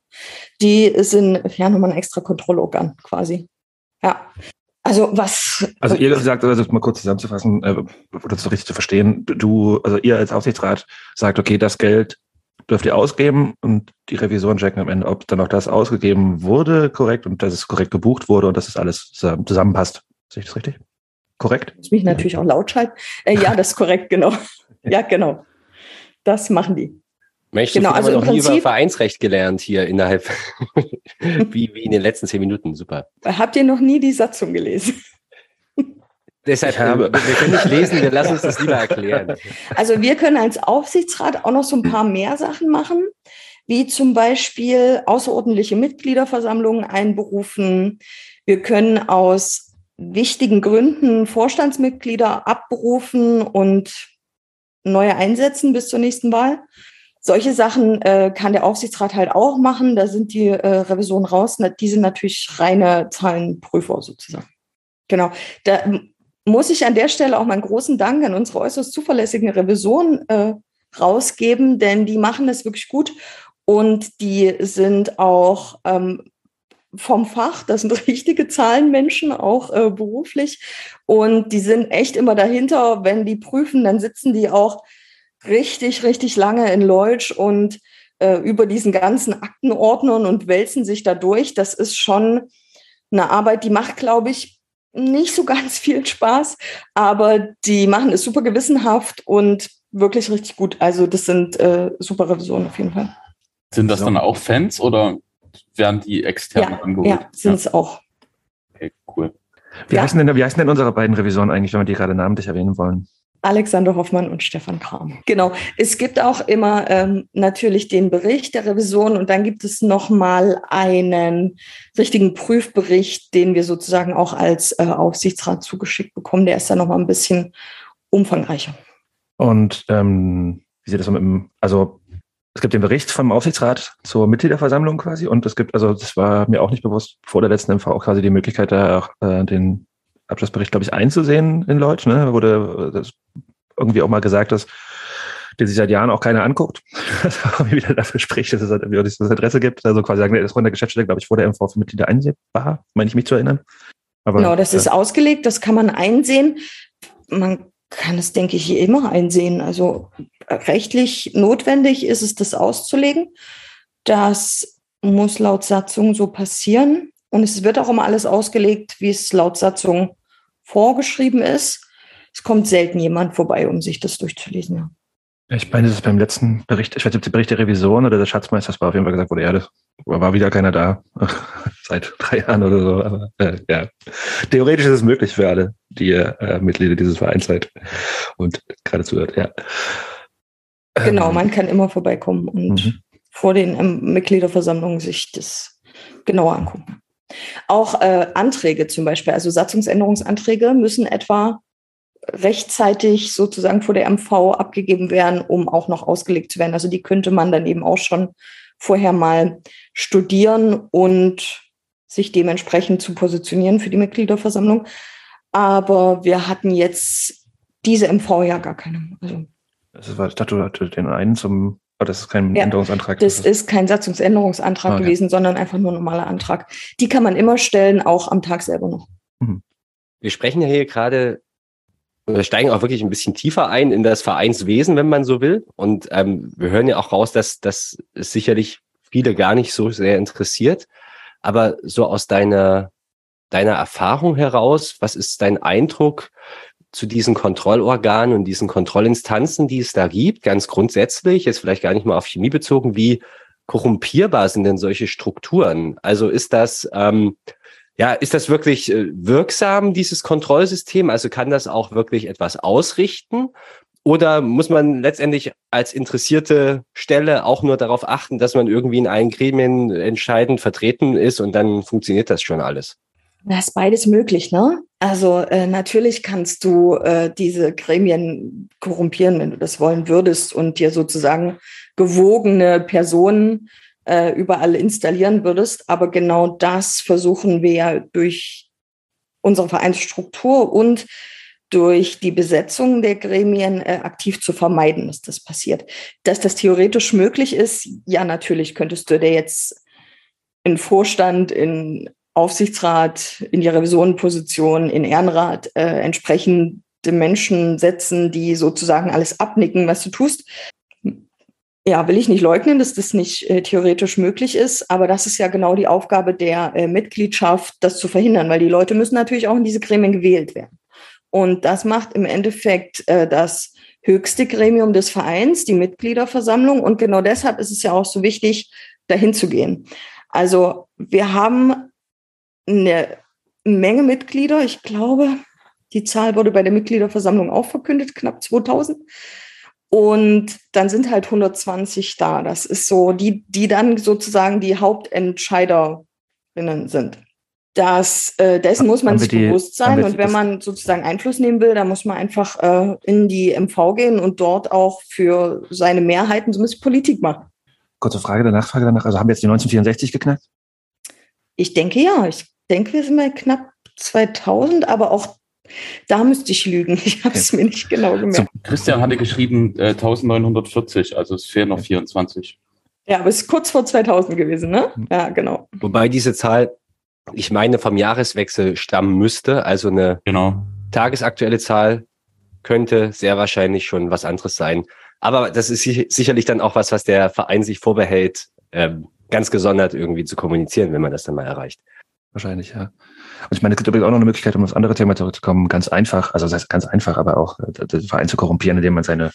Die sind ja nochmal ein extra Kontrollorgan quasi. Ja. Also was. Also ihr sagt, also mal kurz zusammenzufassen, äh, oder so richtig zu verstehen, du, also ihr als Aufsichtsrat sagt, okay, das Geld dürft ihr ausgeben und die Revisoren checken am Ende, ob dann auch das ausgegeben wurde, korrekt, und dass es korrekt gebucht wurde und dass es alles zusammenpasst. Sehe ich das richtig? Korrekt? Ich mich natürlich auch laut schalten. Äh, ja, das ist korrekt, genau. Ja, genau. Das machen die. Mensch, genau, also noch Prinzip, nie über Vereinsrecht gelernt hier innerhalb, wie, wie in den letzten zehn Minuten. Super. Habt ihr noch nie die Satzung gelesen? Deshalb, Ich habe- wir können nicht lesen, wir lassen uns das lieber erklären. Also wir können als Aufsichtsrat auch noch so ein paar mehr Sachen machen, wie zum Beispiel außerordentliche Mitgliederversammlungen einberufen. Wir können aus wichtigen Gründen Vorstandsmitglieder abberufen und neue einsetzen bis zur nächsten Wahl. Solche Sachen äh, kann der Aufsichtsrat halt auch machen. Da sind die äh, Revisionen raus. Die sind natürlich reine Zahlenprüfer sozusagen. Genau. Da muss ich an der Stelle auch mal einen großen Dank an unsere äußerst zuverlässigen Revisoren äh, rausgeben, denn die machen das wirklich gut und die sind auch ähm, vom Fach, das sind richtige Zahlenmenschen, auch äh, beruflich. Und die sind echt immer dahinter. Wenn die prüfen, dann sitzen die auch richtig, richtig lange in Leutsch und äh, über diesen ganzen Aktenordnern und wälzen sich da durch. Das ist schon eine Arbeit, die macht, glaube ich, nicht so ganz viel Spaß, aber die machen es super gewissenhaft und wirklich richtig gut. Also das sind äh, super Revisionen auf jeden Fall. Sind das dann auch Fans oder werden die extern Ja, angeholt? ja sind es auch. Okay, cool. Wie, Ja. heißen denn, wie heißen denn unsere beiden Revisoren eigentlich, wenn wir die gerade namentlich erwähnen wollen? Alexander Hoffmann und Stefan Kram. Genau. Es gibt auch immer ähm, natürlich den Bericht der Revision und dann gibt es nochmal einen richtigen Prüfbericht, den wir sozusagen auch als äh, Aufsichtsrat zugeschickt bekommen. Der ist dann nochmal ein bisschen umfangreicher. Und ähm, wie sieht das mit dem, also es gibt den Bericht vom Aufsichtsrat zur Mitgliederversammlung quasi und es gibt, also das war mir auch nicht bewusst, vor der letzten MV auch quasi die Möglichkeit, da auch äh, den Abschlussbericht, glaube ich, einzusehen in Leutsch, ne? Da wurde äh, irgendwie auch mal gesagt, dass den sich seit Jahren auch keiner anguckt. Was irgendwie wieder dafür spricht, dass es halt irgendwie auch nicht so das Interesse gibt. Also quasi sagen, das von der Geschäftsstelle, glaube ich, vor der MV für Mitglieder einsehbar, meine ich mich zu erinnern. Aber, Genau, das äh, ist ausgelegt, das kann man einsehen. Man kann es, denke ich, immer einsehen. Also äh, rechtlich notwendig ist es, das auszulegen. Das muss laut Satzung so passieren. Und es wird auch immer alles ausgelegt, wie es laut Satzung vorgeschrieben ist. Es kommt selten jemand vorbei, um sich das durchzulesen. Ja. Ich meine, das ist beim letzten Bericht, ich weiß nicht, ob der Bericht der Revision oder des Schatzmeisters war auf jeden Fall gesagt wurde, ja, das war wieder keiner da. Seit drei Jahren oder so. Aber äh, ja. Theoretisch ist es möglich für alle, die äh, Mitglieder dieses Vereins seid und gerade zuhört, ja. Genau, Ähm, man kann immer vorbeikommen und Mhm. vor den ähm, Mitgliederversammlungen sich das genauer angucken. Auch äh, Anträge zum Beispiel, also Satzungsänderungsanträge müssen etwa rechtzeitig sozusagen vor der MV abgegeben werden, um auch noch ausgelegt zu werden. Also die könnte man dann eben auch schon vorher mal studieren und sich dementsprechend zu positionieren für die Mitgliederversammlung. Aber wir hatten jetzt diese MV ja gar keine. Also Das war, ich dachte, du hattest den einen zum, aber das ist kein Ja, Änderungsantrag. Das ist kein Satzungsänderungsantrag Okay. gewesen, sondern einfach nur ein normaler Antrag. Die kann man immer stellen, auch am Tag selber noch. Wir sprechen ja hier gerade, wir steigen auch wirklich ein bisschen tiefer ein in das Vereinswesen, wenn man so will. Und ähm, wir hören ja auch raus, dass das sicherlich viele gar nicht so sehr interessiert. Aber so aus deiner, deiner Erfahrung heraus, was ist dein Eindruck zu diesen Kontrollorganen und diesen Kontrollinstanzen, die es da gibt, ganz grundsätzlich, jetzt vielleicht gar nicht mal auf Chemie bezogen, wie korrumpierbar sind denn solche Strukturen? Also ist das, ähm, ja, ist das wirklich äh, wirksam, dieses Kontrollsystem? Also kann das auch wirklich etwas ausrichten? Oder muss man letztendlich als interessierte Stelle auch nur darauf achten, dass man irgendwie in allen Gremien entscheidend vertreten ist und dann funktioniert das schon alles? Da ist beides möglich, ne? Also äh, natürlich kannst du äh, diese Gremien korrumpieren, wenn du das wollen würdest und dir sozusagen gewogene Personen äh, überall installieren würdest. Aber genau das versuchen wir ja durch unsere Vereinsstruktur und durch die Besetzung der Gremien äh, aktiv zu vermeiden, dass das passiert. Dass das theoretisch möglich ist, ja, natürlich könntest du dir jetzt in Vorstand, in Aufsichtsrat, in die Revisionenposition, in Ehrenrat äh, entsprechende Menschen setzen, die sozusagen alles abnicken, was du tust. Ja, will ich nicht leugnen, dass das nicht äh, theoretisch möglich ist, aber das ist ja genau die Aufgabe der äh, Mitgliedschaft, das zu verhindern, weil die Leute müssen natürlich auch in diese Gremien gewählt werden. Und das macht im Endeffekt äh, das höchste Gremium des Vereins, die Mitgliederversammlung. Und genau deshalb ist es ja auch so wichtig, dahin zu gehen. Also wir haben eine Menge Mitglieder. Ich glaube, die Zahl wurde bei der Mitgliederversammlung auch verkündet, knapp 2000. Und dann sind halt 120 da. Das ist so, die, die dann sozusagen die Hauptentscheiderinnen sind. Das, äh, dessen muss man sich die, bewusst sein. Und wenn man sozusagen Einfluss nehmen will, dann muss man einfach äh, in die MV gehen und dort auch für seine Mehrheiten so ein bisschen Politik machen. Kurze Frage der Nachfrage danach. Also haben wir jetzt die 1964 geknackt? Ich denke ja. Ich denke, wir sind bei knapp 2000, aber auch da müsste ich lügen. Ich habe es okay. mir nicht genau gemerkt. So, Christian hatte geschrieben äh, 1940, also es fehlen noch 24. Ja, aber es ist kurz vor 2000 gewesen, ne? Hm. Ja, genau. Wobei diese Zahl, ich meine, vom Jahreswechsel stammen müsste. Also eine genau. tagesaktuelle Zahl könnte sehr wahrscheinlich schon was anderes sein. Aber das ist sicherlich dann auch was, was der Verein sich vorbehält, ähm, ganz gesondert irgendwie zu kommunizieren, wenn man das dann mal erreicht. Wahrscheinlich, ja. Und ich meine, es gibt übrigens auch noch eine Möglichkeit, um auf das andere Thema zurückzukommen, ganz einfach, also das heißt ganz einfach, aber auch äh, den Verein zu korrumpieren, indem man seine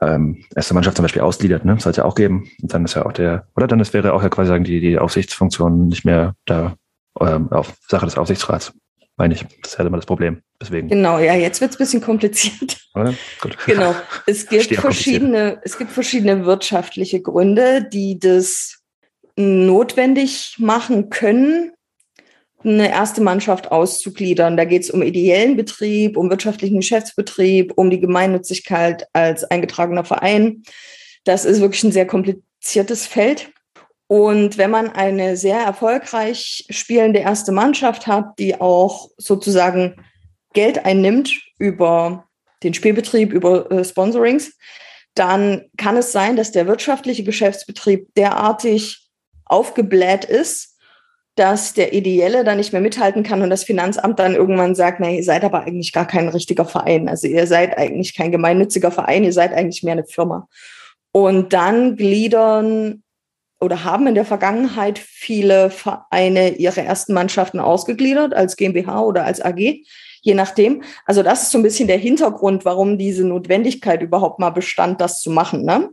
ähm, erste Mannschaft zum Beispiel ausgliedert, ne? Soll es ja auch geben. Und dann ist ja auch der, oder dann ist, wäre auch ja quasi sagen, die, die Aufsichtsfunktion nicht mehr da ähm, auf Sache des Aufsichtsrats. Meine ich. Das ist halt immer das Problem. Deswegen. Genau, ja, jetzt wird es ein bisschen kompliziert. Oder? Gut. Genau. Es gibt verschiedene, es gibt verschiedene wirtschaftliche Gründe, die das notwendig machen können, eine erste Mannschaft auszugliedern. Da geht es um ideellen Betrieb, um wirtschaftlichen Geschäftsbetrieb, um die Gemeinnützigkeit als eingetragener Verein. Das ist wirklich ein sehr kompliziertes Feld. Und wenn man eine sehr erfolgreich spielende erste Mannschaft hat, die auch sozusagen Geld einnimmt über den Spielbetrieb, über äh, Sponsorings, dann kann es sein, dass der wirtschaftliche Geschäftsbetrieb derartig aufgebläht ist, dass der Ideelle dann nicht mehr mithalten kann und das Finanzamt dann irgendwann sagt, na, ihr seid aber eigentlich gar kein richtiger Verein. Also ihr seid eigentlich kein gemeinnütziger Verein, ihr seid eigentlich mehr eine Firma. Und dann gliedern oder haben in der Vergangenheit viele Vereine ihre ersten Mannschaften ausgegliedert als GmbH oder als AG, je nachdem. Also das ist so ein bisschen der Hintergrund, warum diese Notwendigkeit überhaupt mal bestand, das zu machen. Ne?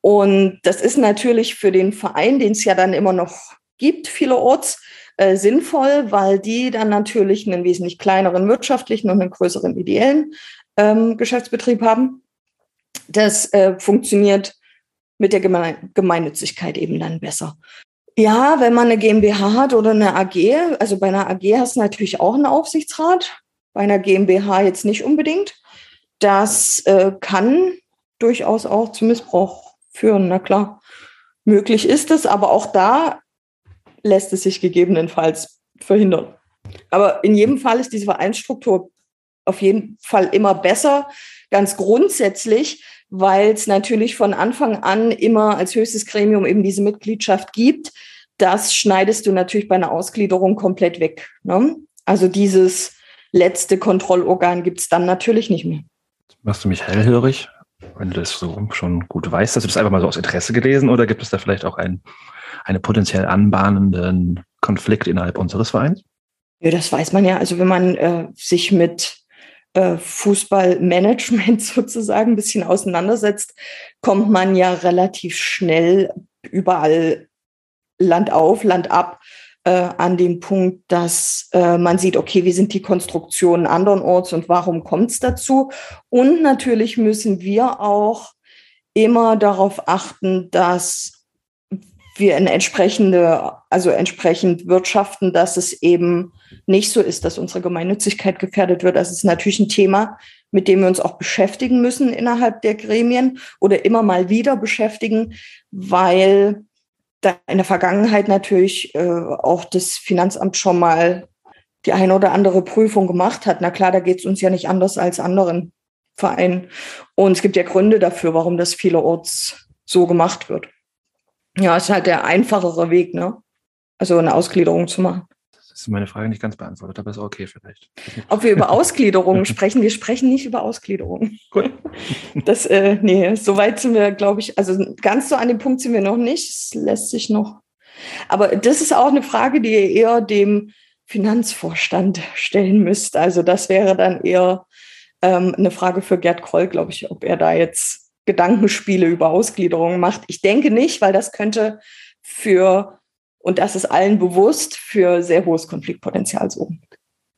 Und das ist natürlich für den Verein, den es ja dann immer noch gibt, vielerorts, äh, sinnvoll, weil die dann natürlich einen wesentlich kleineren wirtschaftlichen und einen größeren ideellen ähm, Geschäftsbetrieb haben. Das äh, funktioniert mit der Geme Gemeinnützigkeit eben dann besser. Ja, wenn man eine GmbH hat oder eine AG, also bei einer AG hast du natürlich auch einen Aufsichtsrat, bei einer GmbH jetzt nicht unbedingt. Das äh, kann durchaus auch zu Missbrauch führen. Na klar, möglich ist es, aber auch da lässt es sich gegebenenfalls verhindern. Aber in jedem Fall ist diese Vereinsstruktur auf jeden Fall immer besser, ganz grundsätzlich, weil es natürlich von Anfang an immer als höchstes Gremium eben diese Mitgliedschaft gibt. Das schneidest du natürlich bei einer Ausgliederung komplett weg. Ne? Also dieses letzte Kontrollorgan gibt es dann natürlich nicht mehr. Machst du mich hellhörig? Wenn du das so schon gut weißt, hast du das einfach mal so aus Interesse gelesen oder gibt es da vielleicht auch einen, einen potenziell anbahnenden Konflikt innerhalb unseres Vereins? Ja, das weiß man ja. Also wenn man äh, sich mit äh, Fußballmanagement sozusagen ein bisschen auseinandersetzt, kommt man ja relativ schnell überall Land auf, Land ab äh, an den Punkt, dass äh, man sieht, okay, wie sind die Konstruktionen andernorts und warum kommt es dazu? Und natürlich müssen wir auch immer darauf achten, dass wir in entsprechende, also entsprechend wirtschaften, dass es eben nicht so ist, dass unsere Gemeinnützigkeit gefährdet wird. Das ist natürlich ein Thema, mit dem wir uns auch beschäftigen müssen innerhalb der Gremien oder immer mal wieder beschäftigen, weil da in der Vergangenheit natürlich äh, auch das Finanzamt schon mal die eine oder andere Prüfung gemacht hat. Na klar, da geht es uns ja nicht anders als anderen Vereinen. Und es gibt ja Gründe dafür, warum das vielerorts so gemacht wird. Ja, es ist halt der einfachere Weg, ne? Also eine Ausgliederung zu machen. Das ist meine Frage nicht ganz beantwortet, aber ist okay vielleicht. Ob wir über Ausgliederungen sprechen, wir sprechen nicht über Ausgliederungen. Gut. Das, äh, nee, so weit sind wir, glaube ich, also ganz so an dem Punkt sind wir noch nicht. Es lässt sich noch. Aber das ist auch eine Frage, die ihr eher dem Finanzvorstand stellen müsst. Also das wäre dann eher ähm, eine Frage für Gerd Kroll, glaube ich, ob er da jetzt Gedankenspiele über Ausgliederungen macht. Ich denke nicht, weil das könnte für, und das ist allen bewusst, für sehr hohes Konfliktpotenzial sorgen.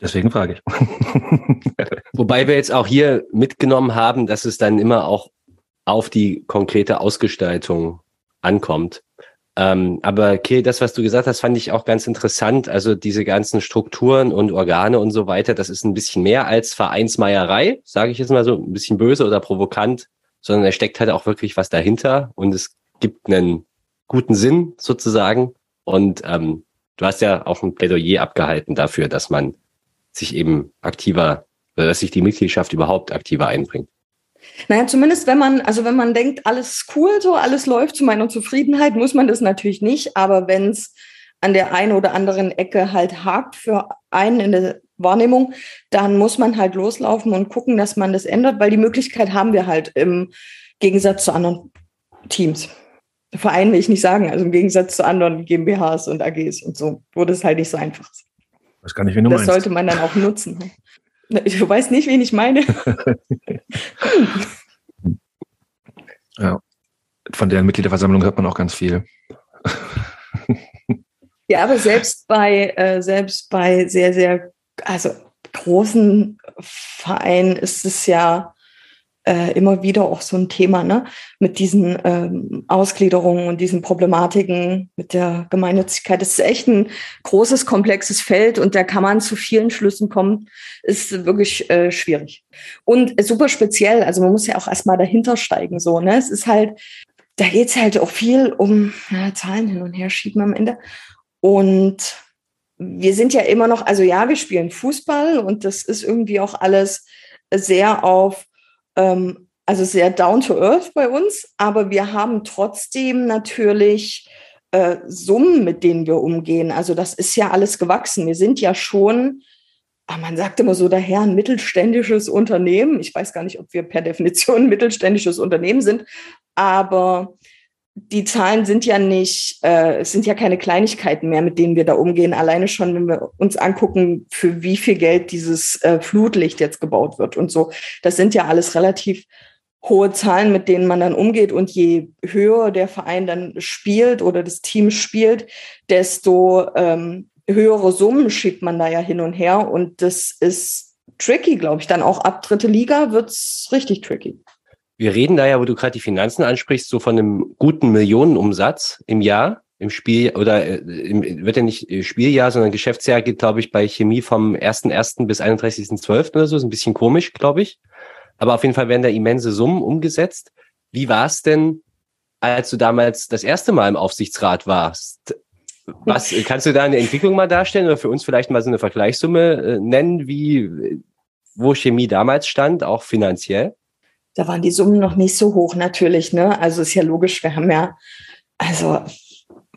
Deswegen frage ich. Wobei wir jetzt auch hier mitgenommen haben, dass es dann immer auch auf die konkrete Ausgestaltung ankommt. Ähm, aber okay, das, was du gesagt hast, fand ich auch ganz interessant. Also diese ganzen Strukturen und Organe und so weiter, das ist ein bisschen mehr als Vereinsmeierei, sage ich jetzt mal so, ein bisschen böse oder provokant sondern er steckt halt auch wirklich was dahinter und es gibt einen guten Sinn sozusagen. Und ähm, du hast ja auch ein Plädoyer abgehalten dafür, dass man sich eben aktiver, oder dass sich die Mitgliedschaft überhaupt aktiver einbringt. Naja, zumindest wenn man, also wenn man denkt, alles cool, so alles läuft zu meiner Zufriedenheit, muss man das natürlich nicht. Aber wenn es an der einen oder anderen Ecke halt hakt für einen in der Wahrnehmung, dann muss man halt loslaufen und gucken, dass man das ändert, weil die Möglichkeit haben wir halt im Gegensatz zu anderen Teams. Vereinen will ich nicht sagen, also im Gegensatz zu anderen GmbHs und AGs und so, wo das halt nicht so einfach ist. Ich weiß gar nicht, wen du das meinst. sollte man dann auch nutzen. Du weißt nicht, wen ich meine. ja. Von deren Mitgliederversammlung hört man auch ganz viel. Ja, aber selbst bei, äh, selbst bei sehr, sehr also großen Vereinen ist es ja äh, immer wieder auch so ein Thema, ne? Mit diesen ähm, Ausgliederungen und diesen Problematiken mit der Gemeinnützigkeit. Das ist echt ein großes, komplexes Feld und da kann man zu vielen Schlüssen kommen. Ist wirklich äh, schwierig. Und super speziell, also man muss ja auch erstmal dahinter steigen, so, ne? Es ist halt, da geht's halt auch viel um ja, Zahlen hin und her schieben am Ende. Und wir sind ja immer noch, also ja, wir spielen Fußball und das ist irgendwie auch alles sehr auf, ähm, also sehr down to earth bei uns, aber wir haben trotzdem natürlich äh, Summen, mit denen wir umgehen. Also das ist ja alles gewachsen. Wir sind ja schon, ah, man sagt immer so daher, ein mittelständisches Unternehmen. Ich weiß gar nicht, ob wir per Definition ein mittelständisches Unternehmen sind, aber die Zahlen sind ja nicht, äh, es sind ja keine Kleinigkeiten mehr, mit denen wir da umgehen. Alleine schon, wenn wir uns angucken, für wie viel Geld dieses äh, Flutlicht jetzt gebaut wird und so. Das sind ja alles relativ hohe Zahlen, mit denen man dann umgeht. Und je höher der Verein dann spielt oder das Team spielt, desto ähm, höhere Summen schiebt man da ja hin und her. Und das ist tricky, glaube ich. Dann auch ab dritte Liga wird's richtig tricky. Wir reden da ja, wo du gerade die Finanzen ansprichst, so von einem guten Millionenumsatz im Jahr, im Spiel, oder äh, im, wird ja nicht äh, Spieljahr, sondern Geschäftsjahr geht, glaube ich, bei Chemie vom 1.1. bis 31.12. oder so. Ist ein bisschen komisch, glaube ich. Aber auf jeden Fall werden da immense Summen umgesetzt. Wie war es denn, als du damals das erste Mal im Aufsichtsrat warst? Was kannst du da eine Entwicklung mal darstellen oder für uns vielleicht mal so eine Vergleichssumme äh, nennen, wie wo Chemie damals stand, auch finanziell? Da waren die Summen noch nicht so hoch natürlich. Ne? Also ist ja logisch, wir haben ja, also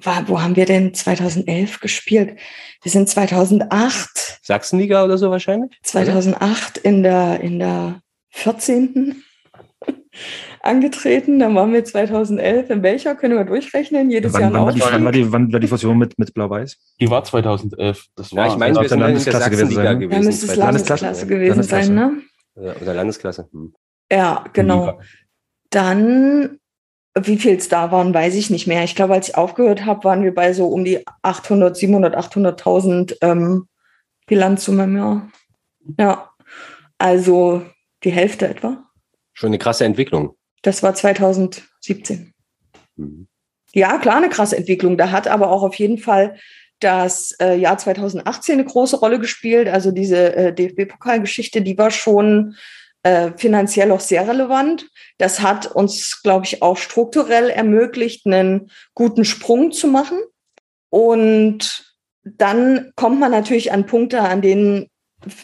war, wo haben wir denn 2011 gespielt? Wir sind 2008. Sachsenliga oder so wahrscheinlich? 2008 in der, in der 14. angetreten. Dann waren wir 2011 in welcher? Können wir durchrechnen? Jedes wann, Jahr wann, war die, wann, war die, wann war die Fusion mit, mit Blau-Weiß? Die war 2011. Das war Ja, ich meine, das wir sind dann in der Landesklasse gewesen Sachsenliga sein, ne? gewesen. Da müsste es 2000. Landesklasse, Landesklasse. gewesen Landesklasse. sein, ne? Ja, Oder Landesklasse. Hm. Ja, genau. Dann, wie viel es da waren, weiß ich nicht mehr. Ich glaube, als ich aufgehört habe, waren wir bei so um die 800, 700, 800.000 ähm, Bilanzsumme im Jahr. Ja, also die Hälfte etwa. Schon eine krasse Entwicklung. Das war 2017. Mhm. Ja, klar, eine krasse Entwicklung. Da hat aber auch auf jeden Fall das äh, Jahr 2018 eine große Rolle gespielt. Also diese äh, DFB-Pokalgeschichte, die war schon äh, finanziell auch sehr relevant. Das hat uns, glaube ich, auch strukturell ermöglicht, einen guten Sprung zu machen. Und dann kommt man natürlich an Punkte, an denen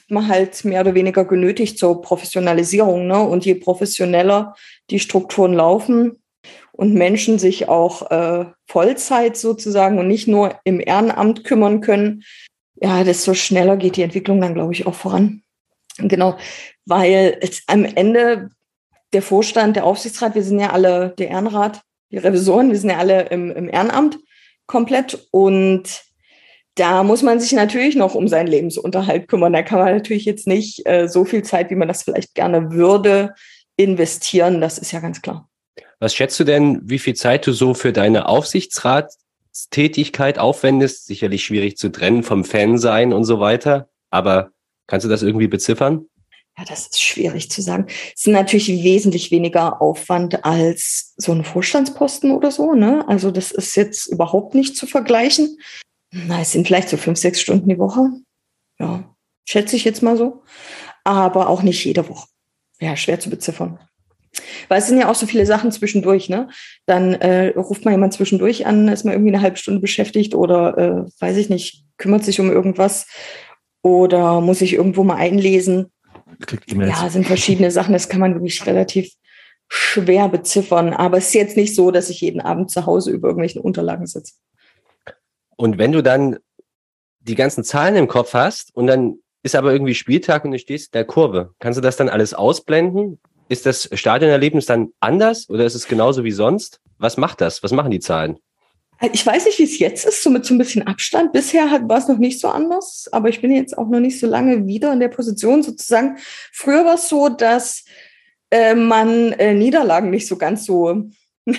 man halt mehr oder weniger genötigt zur Professionalisierung. Ne? Und je professioneller die Strukturen laufen und Menschen sich auch äh, Vollzeit sozusagen und nicht nur im Ehrenamt kümmern können, ja, desto schneller geht die Entwicklung dann, glaube ich, auch voran. Genau, weil am Ende der Vorstand, der Aufsichtsrat, wir sind ja alle der Ehrenrat, die Revisoren, wir sind ja alle im, im Ehrenamt komplett und da muss man sich natürlich noch um seinen Lebensunterhalt kümmern. Da kann man natürlich jetzt nicht äh, so viel Zeit, wie man das vielleicht gerne würde, investieren. Das ist ja ganz klar. Was schätzt du denn, wie viel Zeit du so für deine Aufsichtsratstätigkeit aufwendest? Sicherlich schwierig zu trennen vom Fansein und so weiter. Aber kannst du das irgendwie beziffern? Ja, das ist schwierig zu sagen. Es sind natürlich wesentlich weniger Aufwand als so ein Vorstandsposten oder so. Ne? Also das ist jetzt überhaupt nicht zu vergleichen. Na, es sind vielleicht so fünf, sechs Stunden die Woche. Ja, schätze ich jetzt mal so. Aber auch nicht jede Woche. Ja, schwer zu beziffern. Weil es sind ja auch so viele Sachen zwischendurch, ne? Dann äh, ruft man jemand zwischendurch an, ist man irgendwie eine halbe Stunde beschäftigt oder äh, weiß ich nicht, kümmert sich um irgendwas oder muss sich irgendwo mal einlesen. Ja, sind verschiedene Sachen, das kann man wirklich relativ schwer beziffern. Aber es ist jetzt nicht so, dass ich jeden Abend zu Hause über irgendwelchen Unterlagen sitze. Und wenn du dann die ganzen Zahlen im Kopf hast und dann ist aber irgendwie Spieltag und du stehst in der Kurve, kannst du das dann alles ausblenden? Ist das Stadionerlebnis dann anders oder ist es genauso wie sonst? Was macht das? Was machen die Zahlen? Ich weiß nicht, wie es jetzt ist, so mit so ein bisschen Abstand. Bisher war es noch nicht so anders, aber ich bin jetzt auch noch nicht so lange wieder in der Position sozusagen. Früher war es so, dass äh, man äh, Niederlagen nicht so ganz so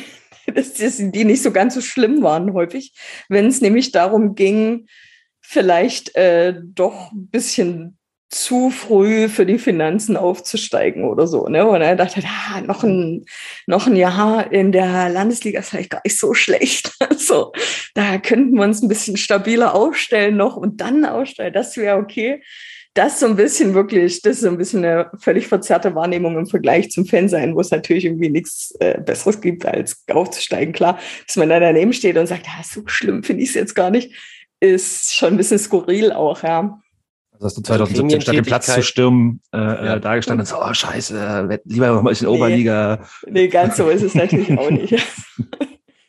dass die nicht so ganz so schlimm waren häufig, wenn es nämlich darum ging, vielleicht äh, doch ein bisschen zu früh für die Finanzen aufzusteigen oder so. Ne? Und er dachte, ah, noch, ein, noch ein Jahr in der Landesliga ist vielleicht gar nicht so schlecht. so, da könnten wir uns ein bisschen stabiler aufstellen noch und dann ausstellen. Das wäre okay das so ein bisschen wirklich, das ist so ein bisschen eine völlig verzerrte Wahrnehmung im Vergleich zum Fansein, wo es natürlich irgendwie nichts äh, Besseres gibt, als aufzusteigen. Klar, dass man da daneben steht und sagt, ja, so schlimm finde ich es jetzt gar nicht, ist schon ein bisschen skurril auch, ja. Also hast du 2017 statt den Platz zu stürmen äh, äh ja. da gestanden und so, oh scheiße, lieber noch mal in nee, Oberliga. Nee, ganz so ist es natürlich auch nicht.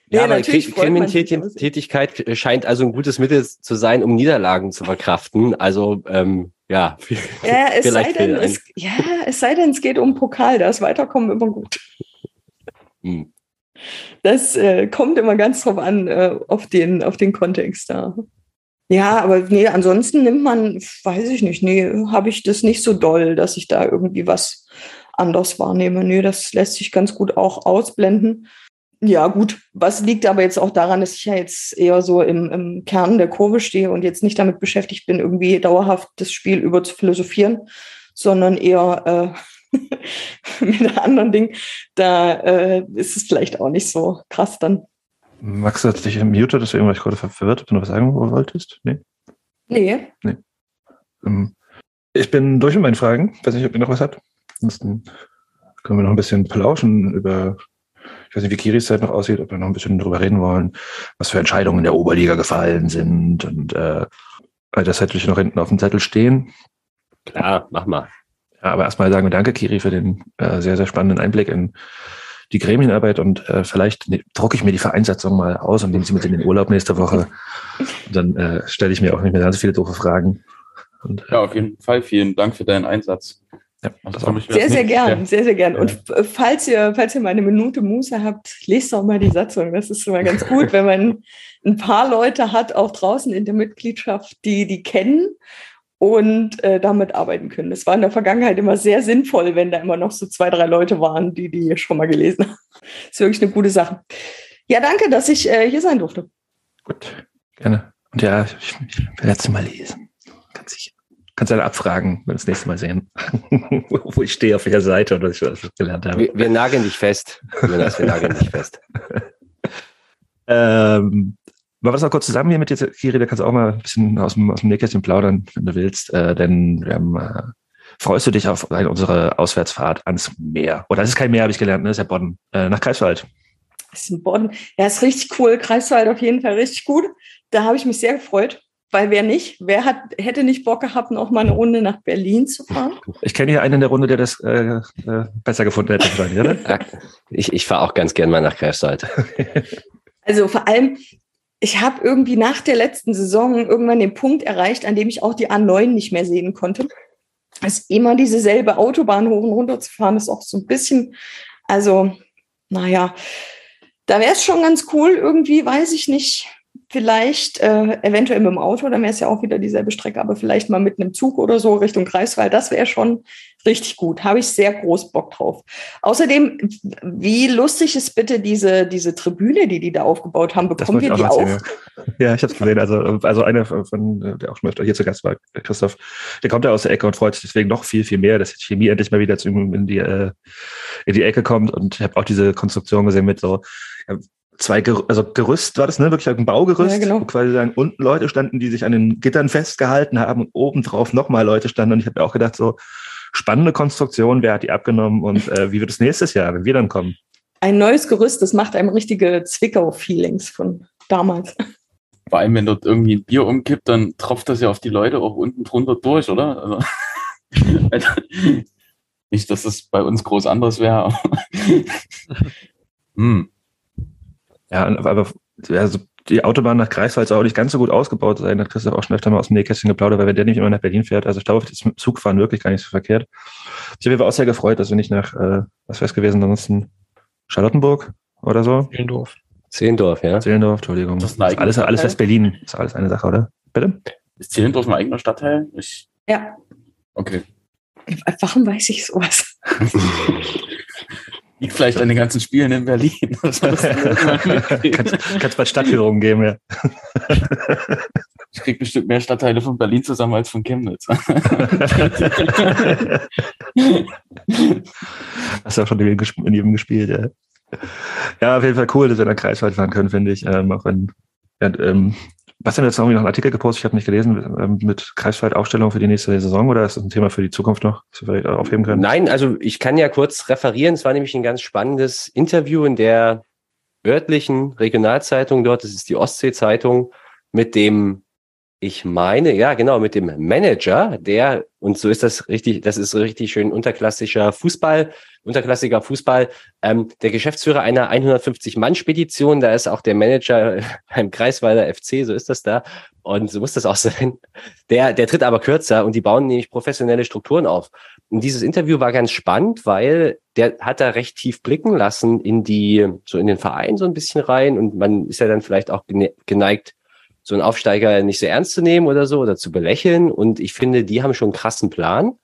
Ja, aber Gremientätigkeit scheint also ein gutes Mittel zu sein, um Niederlagen zu verkraften. Also ähm, ja, ja es sei denn, es, ja, es sei denn, es geht um Pokal, da ist Weiterkommen immer gut. Hm. Das äh, kommt immer ganz drauf an, äh, auf, den, auf den Kontext da. Ja, aber nee, ansonsten nimmt man, weiß ich nicht, nee, habe ich das nicht so doll, dass ich da irgendwie was anders wahrnehme. Nee, das lässt sich ganz gut auch ausblenden. Ja, gut. Was liegt aber jetzt auch daran, dass ich ja jetzt eher so im, im Kern der Kurve stehe und jetzt nicht damit beschäftigt bin, irgendwie dauerhaft das Spiel über zu philosophieren, sondern eher äh, mit anderen Dingen. Da äh, ist es vielleicht auch nicht so krass dann. Max hat dich muted, deswegen war ich gerade verwirrt, ob du noch was sagen wolltest. Nee? Nee. nee. Ähm, ich bin durch mit meinen Fragen. Ich weiß nicht, ob ihr noch was habt. Ansonsten können wir noch ein bisschen plauschen über ich weiß nicht, wie Kiris Zeit noch aussieht, ob wir noch ein bisschen drüber reden wollen, was für Entscheidungen in der Oberliga gefallen sind. Und äh, das hätte ich noch hinten auf dem Zettel stehen. Klar, mach mal. Ja, aber erstmal sagen wir danke, Kiri, für den äh, sehr, sehr spannenden Einblick in die Gremienarbeit und äh, vielleicht ne, drucke ich mir die Vereinssatzung mal aus und nehme sie mit in den Urlaub nächste Woche. Und dann äh, stelle ich mir auch nicht mehr ganz viele doofe Fragen. Und, äh, ja, auf jeden Fall vielen Dank für deinen Einsatz. Ja, also sehr, sehr gern, ja. sehr, sehr gern. Und falls ihr, falls ihr mal eine Minute Muße habt, lest auch mal die Satzung. Das ist immer ganz gut, wenn man ein paar Leute hat, auch draußen in der Mitgliedschaft, die die kennen und äh, damit arbeiten können. Das war in der Vergangenheit immer sehr sinnvoll, wenn da immer noch so zwei, drei Leute waren, die die schon mal gelesen haben. Das ist wirklich eine gute Sache. Ja, danke, dass ich äh, hier sein durfte. Gut, gerne. Und ja, ich, ich werde es mal lesen. Ganz sicher. Kannst du dann abfragen, wenn wir das nächste Mal sehen, wo ich stehe, auf welcher Seite oder was ich gelernt habe. Wir, wir nageln dich fest. wir nageln dich fest. Ähm, machen wir das mal kurz zusammen hier mit dir, Kiri, da kannst du auch mal ein bisschen aus dem, aus dem Nähkästchen plaudern, wenn du willst, äh, denn wir haben, äh, freust du dich auf unsere Auswärtsfahrt ans Meer? Oder das ist kein Meer, habe ich gelernt, ne? das ist ja Bodden, äh, nach Greifswald. Das ist ein Bodden. Ja, ist richtig cool. Greifswald auf jeden Fall richtig gut. Da habe ich mich sehr gefreut. Weil wer nicht, wer hat, hätte nicht Bock gehabt, noch mal eine Runde nach Berlin zu fahren? Ich kenne hier einen in der Runde, der das äh, äh, besser gefunden hätte. Oder? ich ich fahre auch ganz gern mal nach Greifswald. Also vor allem, ich habe irgendwie nach der letzten Saison irgendwann den Punkt erreicht, an dem ich auch die A9 nicht mehr sehen konnte. Es immer dieselbe Autobahn hoch und runter zu fahren, ist auch so ein bisschen, also, naja, da wäre es schon ganz cool, irgendwie, weiß ich nicht, vielleicht äh, eventuell mit dem Auto, dann wäre es ja auch wieder dieselbe Strecke, aber vielleicht mal mit einem Zug oder so Richtung Greifswald, das wäre schon richtig gut. Habe ich sehr groß Bock drauf. Außerdem, wie lustig ist bitte diese, diese Tribüne, die die da aufgebaut haben, bekommen wir die auch? Sehen, ja. ja, ich habe es gesehen. Also, also einer von, der auch schon öfter hier zu Gast war, Christoph, der kommt da aus der Ecke und freut sich deswegen noch viel, viel mehr, dass die Chemie endlich mal wieder zu ihm in die, äh, in die Ecke kommt. Und ich habe auch diese Konstruktion gesehen mit so, zwei, Ger also Gerüst war das, ne? Wirklich ein Baugerüst, ja, genau. wo quasi dann unten Leute standen, die sich an den Gittern festgehalten haben und obendrauf nochmal Leute standen. Und ich habe mir auch gedacht, so spannende Konstruktion, wer hat die abgenommen und äh, wie wird es nächstes Jahr, wenn wir dann kommen? Ein neues Gerüst, das macht einem richtige Zwickau-Feelings von damals. Vor allem, wenn dort irgendwie ein Bier umkippt, dann tropft das ja auf die Leute auch unten drunter durch, oder? Also, also nicht, dass das bei uns groß anders wäre. hm. Ja, aber also die Autobahn nach Greifswald soll auch nicht ganz so gut ausgebaut sein. Hat Christoph auch schon öfter mal aus dem Nähkästchen geplaudert, weil wenn der nicht immer nach Berlin fährt, also ich glaube, das Zugfahren wirklich gar nicht so verkehrt. Ich habe mich auch sehr gefreut, dass wir nicht nach, äh, was wäre es gewesen, ansonsten Charlottenburg oder so? Zehlendorf. Zehlendorf, ja. Zehlendorf, Entschuldigung. Das ist alles, alles West-Berlin. Ist alles eine Sache, oder? Bitte? Ist Zehlendorf ein eigener Stadtteil? Ich... Ja. Okay. Warum weiß ich sowas? Liegt vielleicht an den ganzen Spielen in Berlin. kannst, kannst bald Stadtführungen geben, ja. Ich krieg bestimmt mehr Stadtteile von Berlin zusammen als von Chemnitz. Hast du auch schon in jedem gespielt, ja. Ja, auf jeden Fall cool, dass wir in der Kreiswald fahren können, finde ich. Ähm, auch wenn, ja, ähm, was denn jetzt irgendwie noch einen Artikel gepostet? Ich habe nicht gelesen ähm, mit Kreiswald-Aufstellung für die nächste Saison oder ist das ein Thema für die Zukunft noch, das wir vielleicht aufheben können? Nein, also ich kann ja kurz referieren. Es war nämlich ein ganz spannendes Interview in der örtlichen Regionalzeitung dort. Das ist die Ostsee-Zeitung mit dem ich meine, ja, genau, mit dem Manager, der, und so ist das richtig, das ist richtig schön unterklassischer Fußball, unterklassiger Fußball, ähm, der Geschäftsführer einer 150-Mann-Spedition, da ist auch der Manager beim Kreisweiler FC, so ist das da. Und so muss das auch sein. Der, der tritt aber kürzer und die bauen nämlich professionelle Strukturen auf. Und dieses Interview war ganz spannend, weil der hat da recht tief blicken lassen in die, so in den Verein so ein bisschen rein und man ist ja dann vielleicht auch geneigt, so einen Aufsteiger nicht so ernst zu nehmen oder so oder zu belächeln. Und ich finde, die haben schon einen krassen Plan.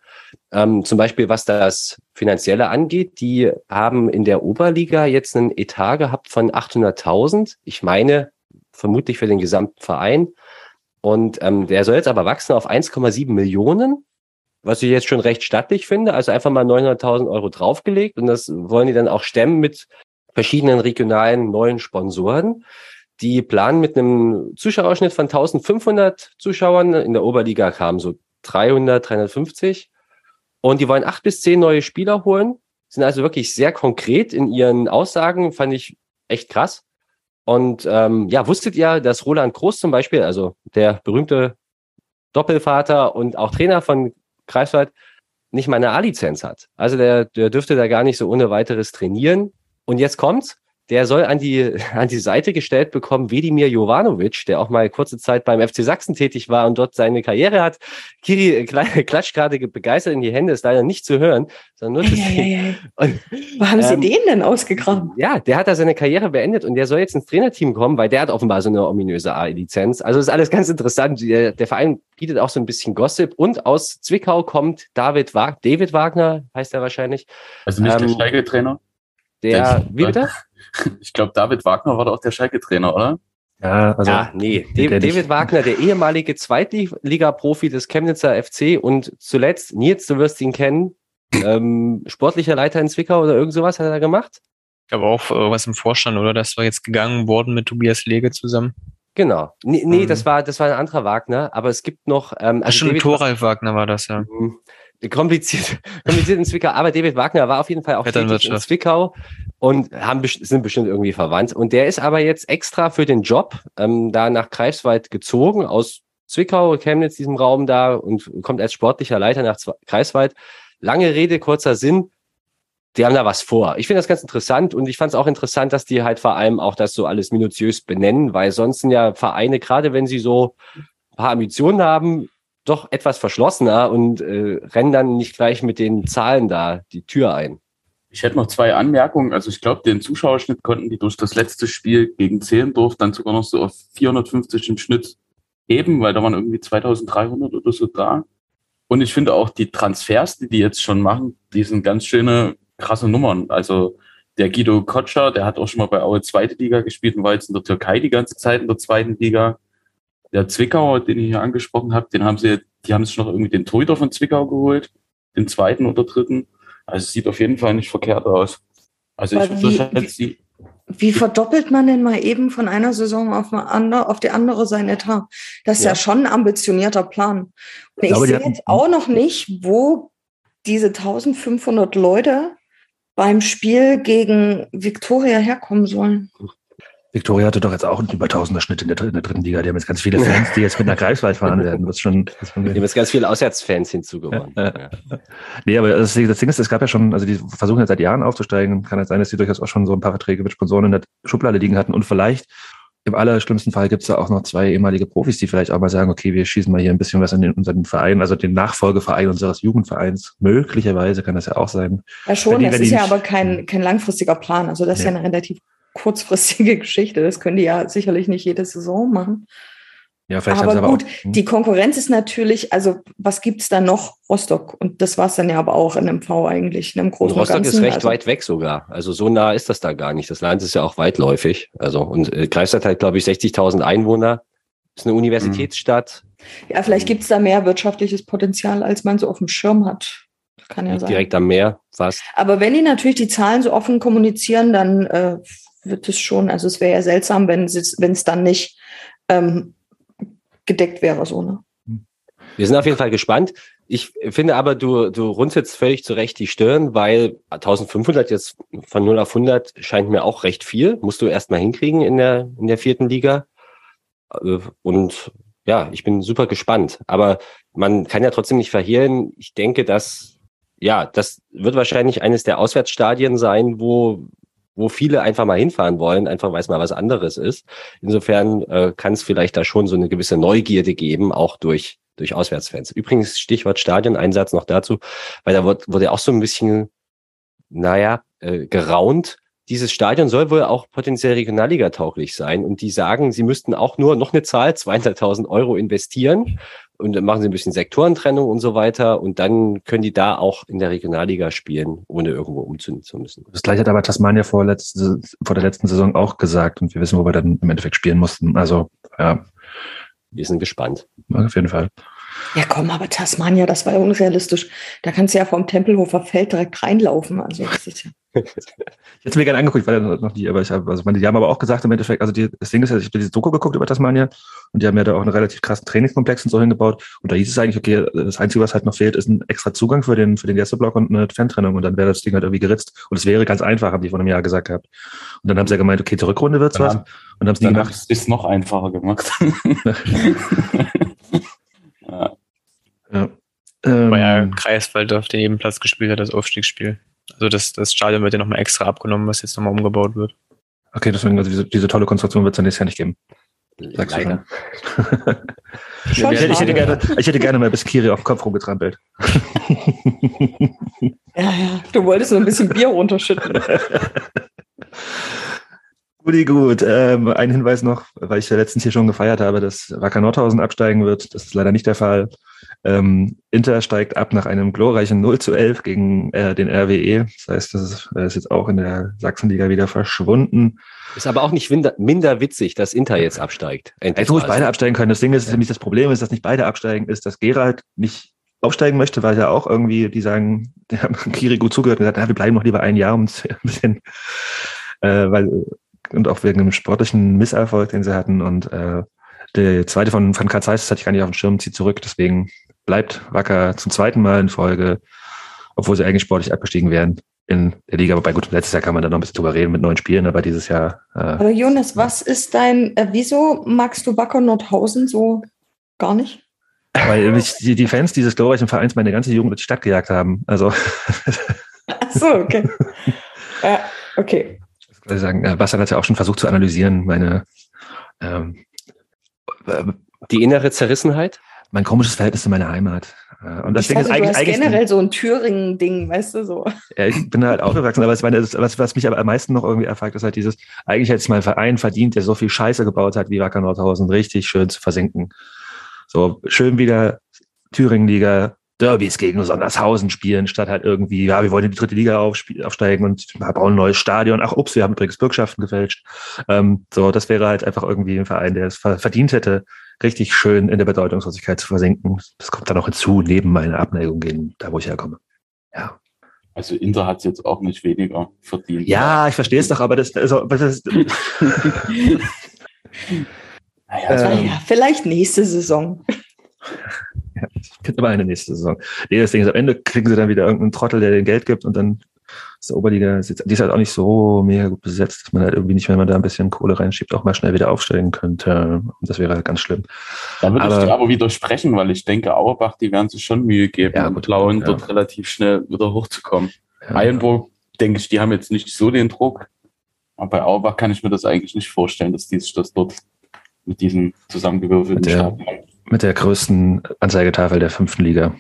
Ähm, zum Beispiel, was das Finanzielle angeht, die haben in der Oberliga jetzt einen Etat gehabt von 800.000. Ich meine, vermutlich für den gesamten Verein. Und ähm, der soll jetzt aber wachsen auf 1,7 Millionen, was ich jetzt schon recht stattlich finde. Also einfach mal 900.000 Euro draufgelegt. Und das wollen die dann auch stemmen mit verschiedenen regionalen neuen Sponsoren. Die planen mit einem Zuschauerschnitt von 1500 Zuschauern. In der Oberliga kamen so 300, 350. Und die wollen acht bis zehn neue Spieler holen. Sind also wirklich sehr konkret in ihren Aussagen. Fand ich echt krass. Und ähm, ja, wusstet ihr, dass Roland Groß zum Beispiel, also der berühmte Doppelvater und auch Trainer von Kreiswald, nicht mal eine A-Lizenz hat. Also der, der dürfte da gar nicht so ohne weiteres trainieren. Und jetzt kommt's der soll an die, an die Seite gestellt bekommen, Vedimir Jovanovic, der auch mal kurze Zeit beim FC Sachsen tätig war und dort seine Karriere hat. Kiri äh, klatscht gerade begeistert in die Hände, ist leider nicht zu hören, sondern nur zu sehen. Und, Wo haben Sie ähm, den denn ausgegraben? Ja, der hat da seine Karriere beendet und der soll jetzt ins Trainerteam kommen, weil der hat offenbar so eine ominöse A-Lizenz. Also ist alles ganz interessant. Der, der, Verein bietet auch so ein bisschen Gossip und aus Zwickau kommt David, Wag David Wagner, heißt er wahrscheinlich. Also nicht ähm, der Steigeltrainer? Der, wie bitte? Ich glaube, David Wagner war doch auch der Schalke-Trainer, oder? Ja, also. Ja, nee. David, David Wagner, der ehemalige Zweitliga-Profi des Chemnitzer FC und zuletzt, Nils, du wirst ihn kennen, ähm, sportlicher Leiter in Zwickau oder irgend sowas hat er da gemacht? Aber auch äh, was im Vorstand, oder? Das war jetzt gegangen worden mit Tobias Lege zusammen. Genau. Nee, nee Mhm. das war das war ein anderer Wagner, aber es gibt noch ähm, Ach, schon David- Thoralf Wagner war das, ja. Mhm. kompliziert, kompliziert in Zwickau. Aber David Wagner war auf jeden Fall auch tätig in. Zwickau und haben, sind bestimmt irgendwie verwandt. Und der ist aber jetzt extra für den Job ähm, da nach Greifswald gezogen, aus Zwickau, Chemnitz, diesem Raum da und kommt als sportlicher Leiter nach Zwe- Greifswald. Lange Rede, kurzer Sinn. Die haben da was vor. Ich finde das ganz interessant und ich fand es auch interessant, dass die halt vor allem auch das so alles minutiös benennen, weil sonst sind ja Vereine, gerade wenn sie so ein paar Ambitionen haben, doch etwas verschlossener und äh, rennen dann nicht gleich mit den Zahlen da die Tür ein. Ich hätte noch zwei Anmerkungen. Also ich glaube, den Zuschauerschnitt konnten die durch das letzte Spiel gegen Zehlendorf dann sogar noch so auf 450 im Schnitt heben, weil da waren irgendwie 2300 oder so da. Und ich finde auch die Transfers, die die jetzt schon machen, die sind ganz schöne, krasse Nummern. Also der Guido Kotscher, der hat auch schon mal bei Aue zweite Liga gespielt und war jetzt in der Türkei die ganze Zeit in der zweiten Liga. Der Zwickauer, den ich hier angesprochen habe, den haben sie, die haben sich noch irgendwie den Torhüter von Zwickau geholt, den zweiten oder dritten. Also es sieht auf jeden Fall nicht verkehrt aus. Also ich würde jetzt die, Wie verdoppelt man denn mal eben von einer Saison auf, eine andere, auf die andere sein Etat? Das ist ja, Ja. schon ein ambitionierter Plan. Und ich, glaube, sehe jetzt auch noch nicht, wo diese 1500 Leute beim Spiel gegen Viktoria herkommen sollen. Viktoria hatte doch jetzt auch einen über Tausender Schnitt in der, in der dritten Liga. Die haben jetzt ganz viele Fans, die jetzt mit einer Greifswald fahren werden. Das ist schon, das ist schon Die haben jetzt ganz viele Auswärtsfans hinzugewonnen. Ja. Ja. Nee, aber das, das Ding ist, es gab ja schon, also die versuchen jetzt seit Jahren aufzusteigen. Kann jetzt sein, dass die durchaus auch schon so ein paar Verträge mit Sponsoren in der Schublade liegen hatten. Und vielleicht, im allerschlimmsten Fall, gibt es da auch noch zwei ehemalige Profis, die vielleicht auch mal sagen, okay, wir schießen mal hier ein bisschen was in den, unseren Verein, also den Nachfolgeverein unseres Jugendvereins. Möglicherweise kann das ja auch sein. Ja, schon, Wenn die- das wenn ist die ja aber kein, kein langfristiger Plan. Also das ist ja Nee. eine relativ kurzfristige Geschichte. Das können die ja sicherlich nicht jede Saison machen. Ja, vielleicht Aber haben sie gut, aber auch, Die Konkurrenz ist natürlich, also was gibt's da noch? Rostock. Und das war's dann ja aber auch in MV eigentlich, in einem großen und Rostock Ganzen. ist recht also, weit weg sogar. Also so nah ist das da gar nicht. Das Land ist ja auch weitläufig. Also und äh, Greifswald hat, glaube ich, 60.000 Einwohner. Ist eine Universitätsstadt. Ja, vielleicht gibt's da mehr wirtschaftliches Potenzial, als man so auf dem Schirm hat. Kann ja liegt sein. direkt am Meer fast. Aber wenn die natürlich die Zahlen so offen kommunizieren, dann äh, wird es schon, also es wäre ja seltsam, wenn es dann nicht ähm, gedeckt wäre, so, ne? Wir sind auf jeden Fall gespannt. Ich finde aber, du, du runzelst völlig zurecht die Stirn, weil 1500 jetzt von 0 auf 100 scheint mir auch recht viel. Musst du erstmal hinkriegen in der, in der vierten Liga. Äh, Und ja, ich bin super gespannt. Aber man kann ja trotzdem nicht verhehlen. Ich denke, dass, ja, das wird wahrscheinlich eines der Auswärtsstadien sein, wo, wo viele einfach mal hinfahren wollen, einfach weil es mal was anderes ist. Insofern äh, kann es vielleicht da schon so eine gewisse Neugierde geben, auch durch, durch Auswärtsfans. Übrigens, Stichwort Stadioneinsatz noch dazu, weil da wurde, wurde auch so ein bisschen, naja, äh, geraunt. Dieses Stadion soll wohl auch potenziell Regionalliga-tauglich sein. Und die sagen, sie müssten auch nur noch eine Zahl, 200.000 Euro investieren. Und dann machen sie ein bisschen Sektorentrennung und so weiter. Und dann können die da auch in der Regionalliga spielen, ohne irgendwo umziehen zu müssen. das gleiche hat aber Tasmania vor, letzte, vor der letzten Saison auch gesagt. Und wir wissen, wo wir dann im Endeffekt spielen mussten. Also, ja, Wir sind gespannt. auf jeden Fall. Ja, komm, aber Tasmania, das war ja unrealistisch. Da kannst du ja vom Tempelhofer Feld direkt reinlaufen. Also das ist ja. Ich hätte es mir gerne angeguckt, weil noch nie, aber ich habe, also meine, die haben aber auch gesagt im Endeffekt, also die, das Ding ist ja, ich habe diese Doku geguckt über Tasmania und die haben ja da auch einen relativ krassen Trainingskomplex und so hingebaut und da hieß es eigentlich, okay, das Einzige, was halt noch fehlt, ist ein extra Zugang für den, für den Gästeblock und eine Fantrennung und dann wäre das Ding halt irgendwie geritzt und es wäre ganz einfach, haben die vor einem Jahr gesagt gehabt. Und dann haben sie ja gemeint, okay, zur Rückrunde wird's Dann was haben- und haben es nie dann haben gemacht. sie es noch einfacher gemacht. Ähm, Weil ja Kreiswald auf dem Platz gespielt hat, das Aufstiegsspiel. Also das, das Stadion wird ja nochmal extra abgenommen, was jetzt nochmal umgebaut wird. okay, deswegen, also diese, diese tolle Konstruktion wird es dann nächstes Jahr nicht geben. Sagst Leider. Ich hätte, ich, hätte gerne, ich hätte gerne mal bis Kiri auf den Kopf rumgetrampelt. Ja, ja. Du wolltest so ein bisschen Bier runterschütten. Guti, gut. Ähm, ein Hinweis noch, weil ich ja letztens hier schon gefeiert habe, dass Wacker Nordhausen absteigen wird. Das ist leider nicht der Fall. Ähm, Inter steigt ab nach einem glorreichen 0 zu 11 gegen äh, den RWE. Das heißt, das ist, das ist jetzt auch in der Sachsenliga wieder verschwunden. Ist aber auch nicht minder, minder witzig, dass Inter jetzt absteigt. Endlich muss mal. beide absteigen können. Das Ding ist, nämlich das Problem ist, dass nicht beide absteigen, ist, dass Gerald nicht aufsteigen möchte, weil ja auch irgendwie, die sagen, die haben Kiri gut zugehört und gesagt, na, wir bleiben noch lieber ein Jahr, um es ein bisschen äh, weil, und auch wegen dem sportlichen Misserfolg, den sie hatten. Und äh, der zweite von, von Karl Zeiss, das hatte ich gar nicht auf dem Schirm, zieht zurück. Deswegen bleibt Wacker zum zweiten Mal in Folge, obwohl sie eigentlich sportlich abgestiegen wären in der Liga. Wobei gut, letztes Jahr kann man da noch ein bisschen drüber reden mit neun Spielen, aber dieses Jahr. Äh, Aber Jonas, was ist dein, äh, wieso magst du Wacker Nordhausen so gar nicht? weil mich die, die Fans dieses glorreichen Vereins meine ganze Jugend durch die Stadt gejagt haben. Also, Ach so, okay. ja, okay. ich sagen, äh, Bastian hat ja auch schon versucht zu analysieren, meine, ähm, äh, Die innere Zerrissenheit? Mein komisches Verhältnis zu meiner Heimat. Äh, Und das ich Ding ist dachte, du eigentlich, hast eigentlich generell so ein Thüringen-Ding, weißt du, so. Ja, ich bin halt aufgewachsen, aber es meine, was, was mich aber am meisten noch irgendwie erfragt, ist halt dieses, eigentlich hätte es mal ein Verein verdient, der so viel Scheiße gebaut hat wie Wacker Nordhausen, richtig schön zu versinken. So schön wieder Thüringen-Liga, Derbys gegen Sondershausen spielen, statt halt irgendwie, ja, wir wollen in die dritte Liga aufsteigen und bauen ein neues Stadion. Ach, ups, wir haben übrigens Bürgschaften gefälscht. Ähm, so, das wäre halt einfach irgendwie ein Verein, der es ver- verdient hätte, richtig schön in der Bedeutungslosigkeit zu versinken. Das kommt dann noch hinzu, neben meiner Abneigung gegen da, wo ich herkomme. Ja. Also Inter hat es jetzt auch nicht weniger verdient. Ja, ich verstehe es doch, aber das, also, das ist, Naja, Äh, Ah ja, vielleicht nächste Saison. gibt aber eine nächste Saison. Nee, das Ding ist, am Ende kriegen sie dann wieder irgendeinen Trottel, der den Geld gibt und dann ist der Oberliga, ist jetzt- die ist halt auch nicht so mega gut besetzt, dass man halt irgendwie nicht, wenn man da ein bisschen Kohle reinschiebt, auch mal schnell wieder aufsteigen könnte. Und das wäre halt ganz schlimm. Da würde ich Aber- dir aber widersprechen, weil ich denke, Auerbach, die werden sich schon Mühe geben, Ja, gut, Blauen ja. dort relativ schnell wieder hochzukommen. Ja. Eilenburg, denke ich, die haben jetzt nicht so den Druck. Aber bei Auerbach kann ich mir das eigentlich nicht vorstellen, dass die sich das dort mit diesem zusammengewürfelten Mit der- Mit der größten Anzeigetafel der fünften Liga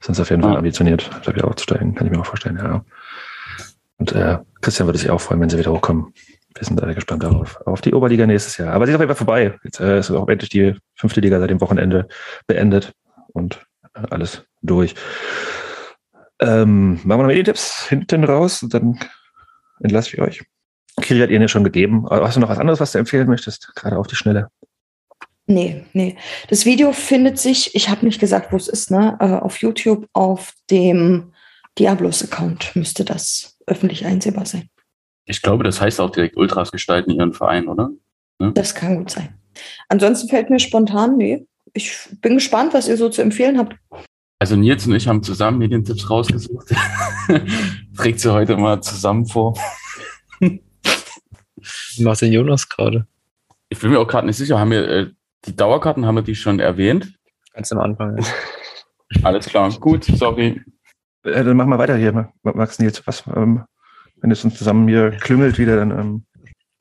sind sie auf jeden Fall Ja. ambitioniert, da wieder aufzusteigen, kann ich mir auch vorstellen, ja. Und äh, Christian würde sich auch freuen, wenn sie wieder hochkommen. Wir sind alle gespannt darauf. Auf die Oberliga nächstes Jahr. Aber sie ist auf jeden Fall vorbei. Jetzt äh, ist auch endlich die fünfte Liga seit dem Wochenende beendet und äh, alles durch. Ähm, machen wir noch Meditipps hinten raus und dann entlasse ich euch. Kiri hat Ihnen ja schon gegeben. Hast du noch was anderes, was du empfehlen möchtest? Gerade auf die Schnelle. Nee, nee. Das Video findet sich, ich habe nicht gesagt, wo es ist, ne? Äh, auf YouTube, auf dem Diablos-Account müsste das öffentlich einsehbar sein. Ich glaube, das heißt auch direkt Ultras gestalten ihren Verein, oder? Das kann gut sein. Ansonsten fällt mir spontan, nee. Ich bin gespannt, was ihr so zu empfehlen habt. Also Nils und ich haben zusammen Medientipps rausgesucht. Trägt sie heute mal zusammen vor. Was macht denn Jonas gerade? Ich bin mir auch gerade nicht sicher, haben wir äh, die Dauerkarten, haben wir die schon erwähnt? Ganz am Anfang. Ja. Alles klar, gut, sorry. Äh, dann machen wir weiter hier. Max Nils, was, ähm, wenn es uns zusammen hier klüngelt wieder, dann ähm,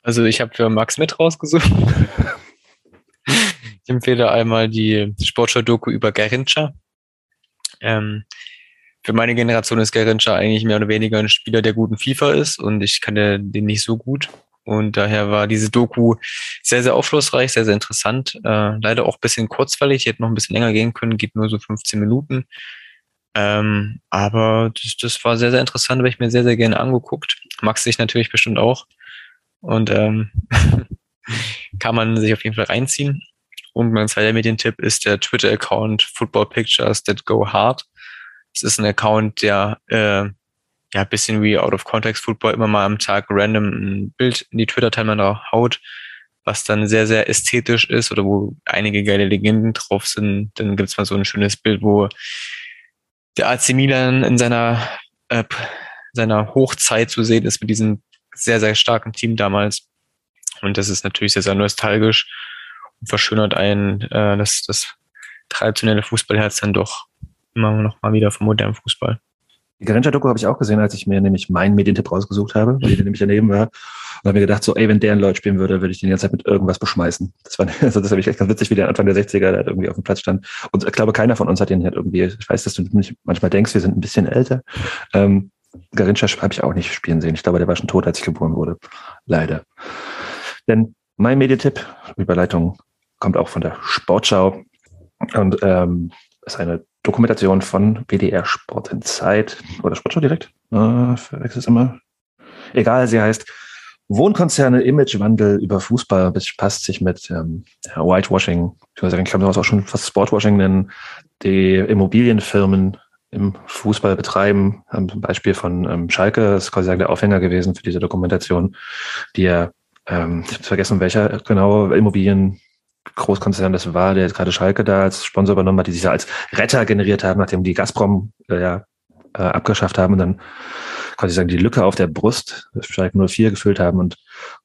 Also ich habe für Max mit rausgesucht. ich empfehle einmal die Sportschau-Doku über Garincha. Ähm, für meine Generation ist Garincha eigentlich mehr oder weniger ein Spieler, der gut in FIFA ist und ich kannte den nicht so gut. Und daher war diese Doku sehr, sehr aufschlussreich, sehr, sehr interessant. Äh, leider auch ein bisschen kurzweilig, hätte noch ein bisschen länger gehen können, geht nur so 15 Minuten. Ähm, aber das, das war sehr, sehr interessant, habe ich mir sehr, sehr gerne angeguckt. Max sich natürlich bestimmt auch. Und ähm, kann man sich auf jeden Fall reinziehen. Und mein zweiter Medientipp ist der Twitter-Account Football Pictures That Go Hard. Es ist ein Account, der äh, ja bisschen wie Out of Context Football immer mal am Tag random ein Bild in die Twitter-Timeline haut, was dann sehr, sehr ästhetisch ist oder wo einige geile Legenden drauf sind. Dann gibt's mal so ein schönes Bild, wo der AC Milan in seiner, äh, seiner Hochzeit zu sehen ist mit diesem sehr, sehr starken Team damals. Und das ist natürlich sehr, sehr nostalgisch und verschönert einen äh, das, das traditionelle Fußballherz dann doch immer noch mal wieder vom modernen Fußball. Die Garincha-Doku habe ich auch gesehen, als ich mir nämlich meinen Medientipp rausgesucht habe, weil die nämlich daneben war. Und habe mir gedacht, so, ey, wenn der ein Lloyd spielen würde, würde ich den die ganze Zeit mit irgendwas beschmeißen. Das war, also das habe ich echt ganz witzig, wie der Anfang der 60er da irgendwie auf dem Platz stand. Und ich glaube, keiner von uns hat den halt irgendwie, ich weiß, dass du nicht manchmal denkst, wir sind ein bisschen älter. Ähm, Garincha habe ich auch nicht spielen sehen. Ich glaube, der war schon tot, als ich geboren wurde. Leider. Denn mein Medientipp, Überleitung, kommt auch von der Sportschau und ähm, ist eine Dokumentation von WDR Sport in Zeit oder Sportschau direkt. Äh, verwechselt immer. Egal, sie heißt Wohnkonzerne, Imagewandel über Fußball, das passt sich mit ähm, Whitewashing, ich kann das auch schon fast Sportwashing nennen, die Immobilienfirmen im Fußball betreiben. Ein Beispiel von ähm, Schalke ist quasi der Aufhänger gewesen für diese Dokumentation, die ja, ähm, ich habe vergessen, welcher genau Immobilien Großkonzern das war, der jetzt gerade Schalke da als Sponsor übernommen hat, die sich ja als Retter generiert haben, nachdem die Gazprom äh, ja äh, abgeschafft haben und dann quasi sagen, die Lücke auf der Brust, Schalke 04 gefüllt haben und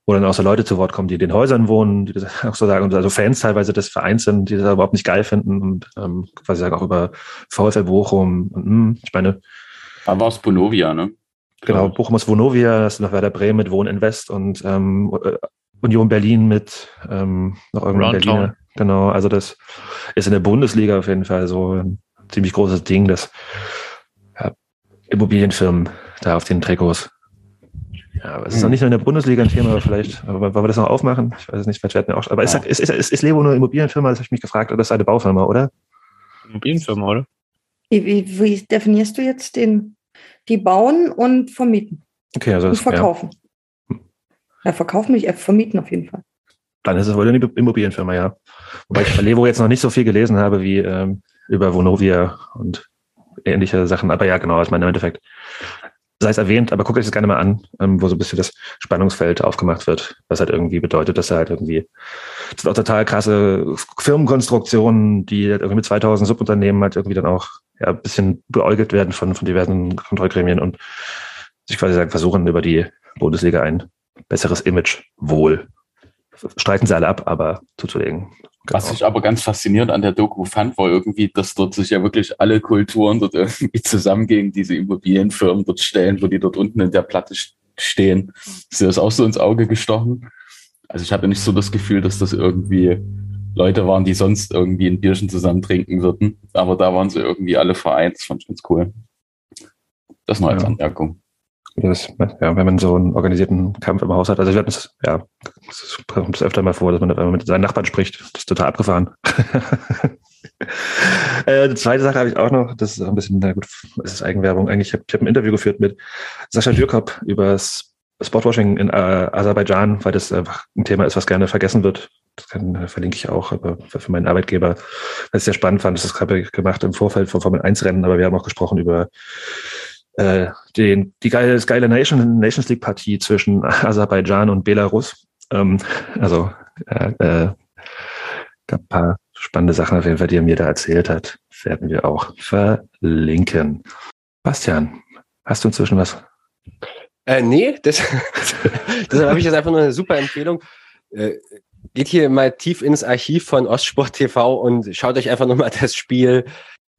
wo dann auch so Leute zu Wort kommen, die in den Häusern wohnen, die das auch so sagen, also Fans teilweise des Vereins sind, die das überhaupt nicht geil finden und ähm, quasi sagen auch über VfL Bochum und mh, ich meine. War es Bonovia, ne? Genau, Bochum ist Vonovia, das ist noch Werder Bremen mit Wohninvest und ähm, äh, Union Berlin mit ähm, noch irgendeinem Berliner. Genau, also das ist in der Bundesliga auf jeden Fall so ein ziemlich großes Ding, dass ja, Immobilienfirmen da auf den Trikots. Ja, aber es ist noch nicht nur in der Bundesliga ein Thema, aber vielleicht, aber wollen wir das noch aufmachen? Ich weiß es nicht, vielleicht werden wir auch. Aber ja. ist, ist, ist, ist Lebo eine Immobilienfirma? Das habe ich mich gefragt, oder ist eine Baufirma, oder? Immobilienfirma, oder? Wie, wie, definierst du jetzt den, die bauen und vermieten? Okay, also das, und verkaufen. Ja. Ja, verkaufen nicht, vermieten auf jeden Fall. Dann ist es wohl eine Immobilienfirma, ja. Wobei ich bei Levo jetzt noch nicht so viel gelesen habe wie ähm, über Vonovia und ähnliche Sachen. Aber ja, genau, ich meine im Endeffekt, sei es erwähnt, aber guckt euch das gerne mal an, ähm, wo so ein bisschen das Spannungsfeld aufgemacht wird, was halt irgendwie bedeutet, dass er halt irgendwie, das sind auch total krasse Firmenkonstruktionen, die halt irgendwie mit 2000 Subunternehmen halt irgendwie dann auch ja, ein bisschen beäugelt werden von, von diversen Kontrollgremien und sich quasi sagen, versuchen über die Bundesliga ein besseres Image wohl. Streiten sie alle ab, aber zuzulegen. Genau. Was ich aber ganz faszinierend an der Doku fand, war irgendwie, dass dort sich ja wirklich alle Kulturen dort irgendwie zusammen gegen diese Immobilienfirmen dort stellen, wo die dort unten in der Platte stehen. Ist dir das auch so ins Auge gestochen? Also ich hatte nicht so das Gefühl, dass das irgendwie Leute waren, die sonst irgendwie ein Bierchen zusammen trinken würden. Aber da waren sie irgendwie alle vereint. Das fand ich ganz cool. Das noch als ja. Anmerkung das, ja, wenn man so einen organisierten Kampf im Haus hat, also ich werde das, ja, das kommt öfter mal vor, dass man mit seinen Nachbarn spricht. Das ist total abgefahren. äh, die zweite Sache habe ich auch noch, das ist ein bisschen, na gut, es ist Eigenwerbung. Eigentlich, ich habe hab ein Interview geführt mit Sascha Dürkop über Spotwashing in äh, Aserbaidschan, weil das einfach ein Thema ist, was gerne vergessen wird. Das kann, äh, verlinke ich auch, aber für meinen Arbeitgeber, weil ich sehr spannend fand, das habe ich gemacht im Vorfeld von Formel 1 Rennen, aber wir haben auch gesprochen über äh, den, die geile, das geile Nation, Nations League Partie zwischen Aserbaidschan und Belarus. Ähm, also äh, äh, gab ein paar spannende Sachen auf jeden Fall, die er mir da erzählt hat. Werden wir auch verlinken. Bastian, hast du inzwischen was? Äh, nee, das, deshalb habe ich jetzt einfach nur eine super Empfehlung. Äh, geht hier mal tief ins Archiv von Ostsport TV und schaut euch einfach nochmal das Spiel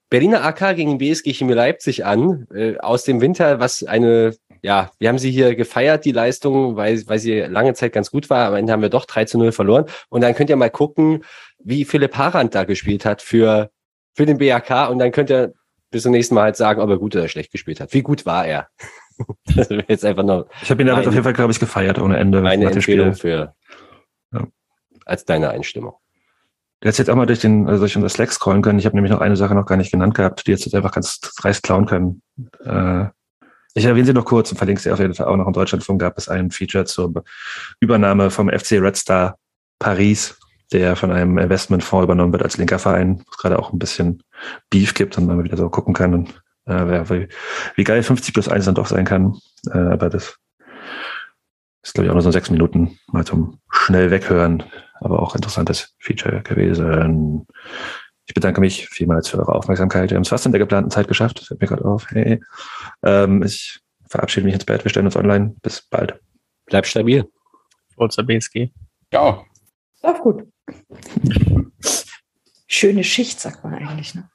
Berliner AK gegen BSG Chemie Leipzig an, äh, aus dem Winter, was eine, ja, wir haben sie hier gefeiert, die Leistung, weil, weil sie lange Zeit ganz gut war. Am Ende haben wir doch 3 zu 0 verloren. Und dann könnt ihr mal gucken, wie Philipp Harand da gespielt hat für, für den BAK. Und dann könnt ihr bis zum nächsten Mal halt sagen, ob er gut oder schlecht gespielt hat. Wie gut war er? das jetzt einfach noch. Ich habe ihn damit auf jeden Fall, glaube ich, gefeiert ohne Ende. Eine Empfehlung für, ja. als deine Einstimmung. Du hättest jetzt auch mal durch den, also durch unser Slack scrollen können. Ich habe nämlich noch eine Sache noch gar nicht genannt gehabt, die jetzt einfach ganz dreist klauen können. Äh, ich erwähne sie noch kurz und verlinke sie auf jeden Fall auch noch. In Deutschlandfunk gab es ein Feature zur Übernahme vom FC Red Star Paris, der von einem Investmentfonds übernommen wird als linker Verein, wo es gerade auch ein bisschen Beef gibt und man wieder so gucken kann, und, äh, wie, wie geil 50 plus 1 dann doch sein kann. Äh, aber das ist, glaube ich, auch nur so sechs Minuten mal zum schnell weghören aber auch interessantes Feature gewesen. Ich bedanke mich vielmals für eure Aufmerksamkeit. Wir haben es fast in der geplanten Zeit geschafft. Das fällt mir gerade auf. Hey. Ähm, ich verabschiede mich ins Bett. Wir stellen uns online. Bis bald. Bleib stabil. Forza BSG. Ja. Auf gut. Schöne Schicht, sagt man eigentlich. Ne?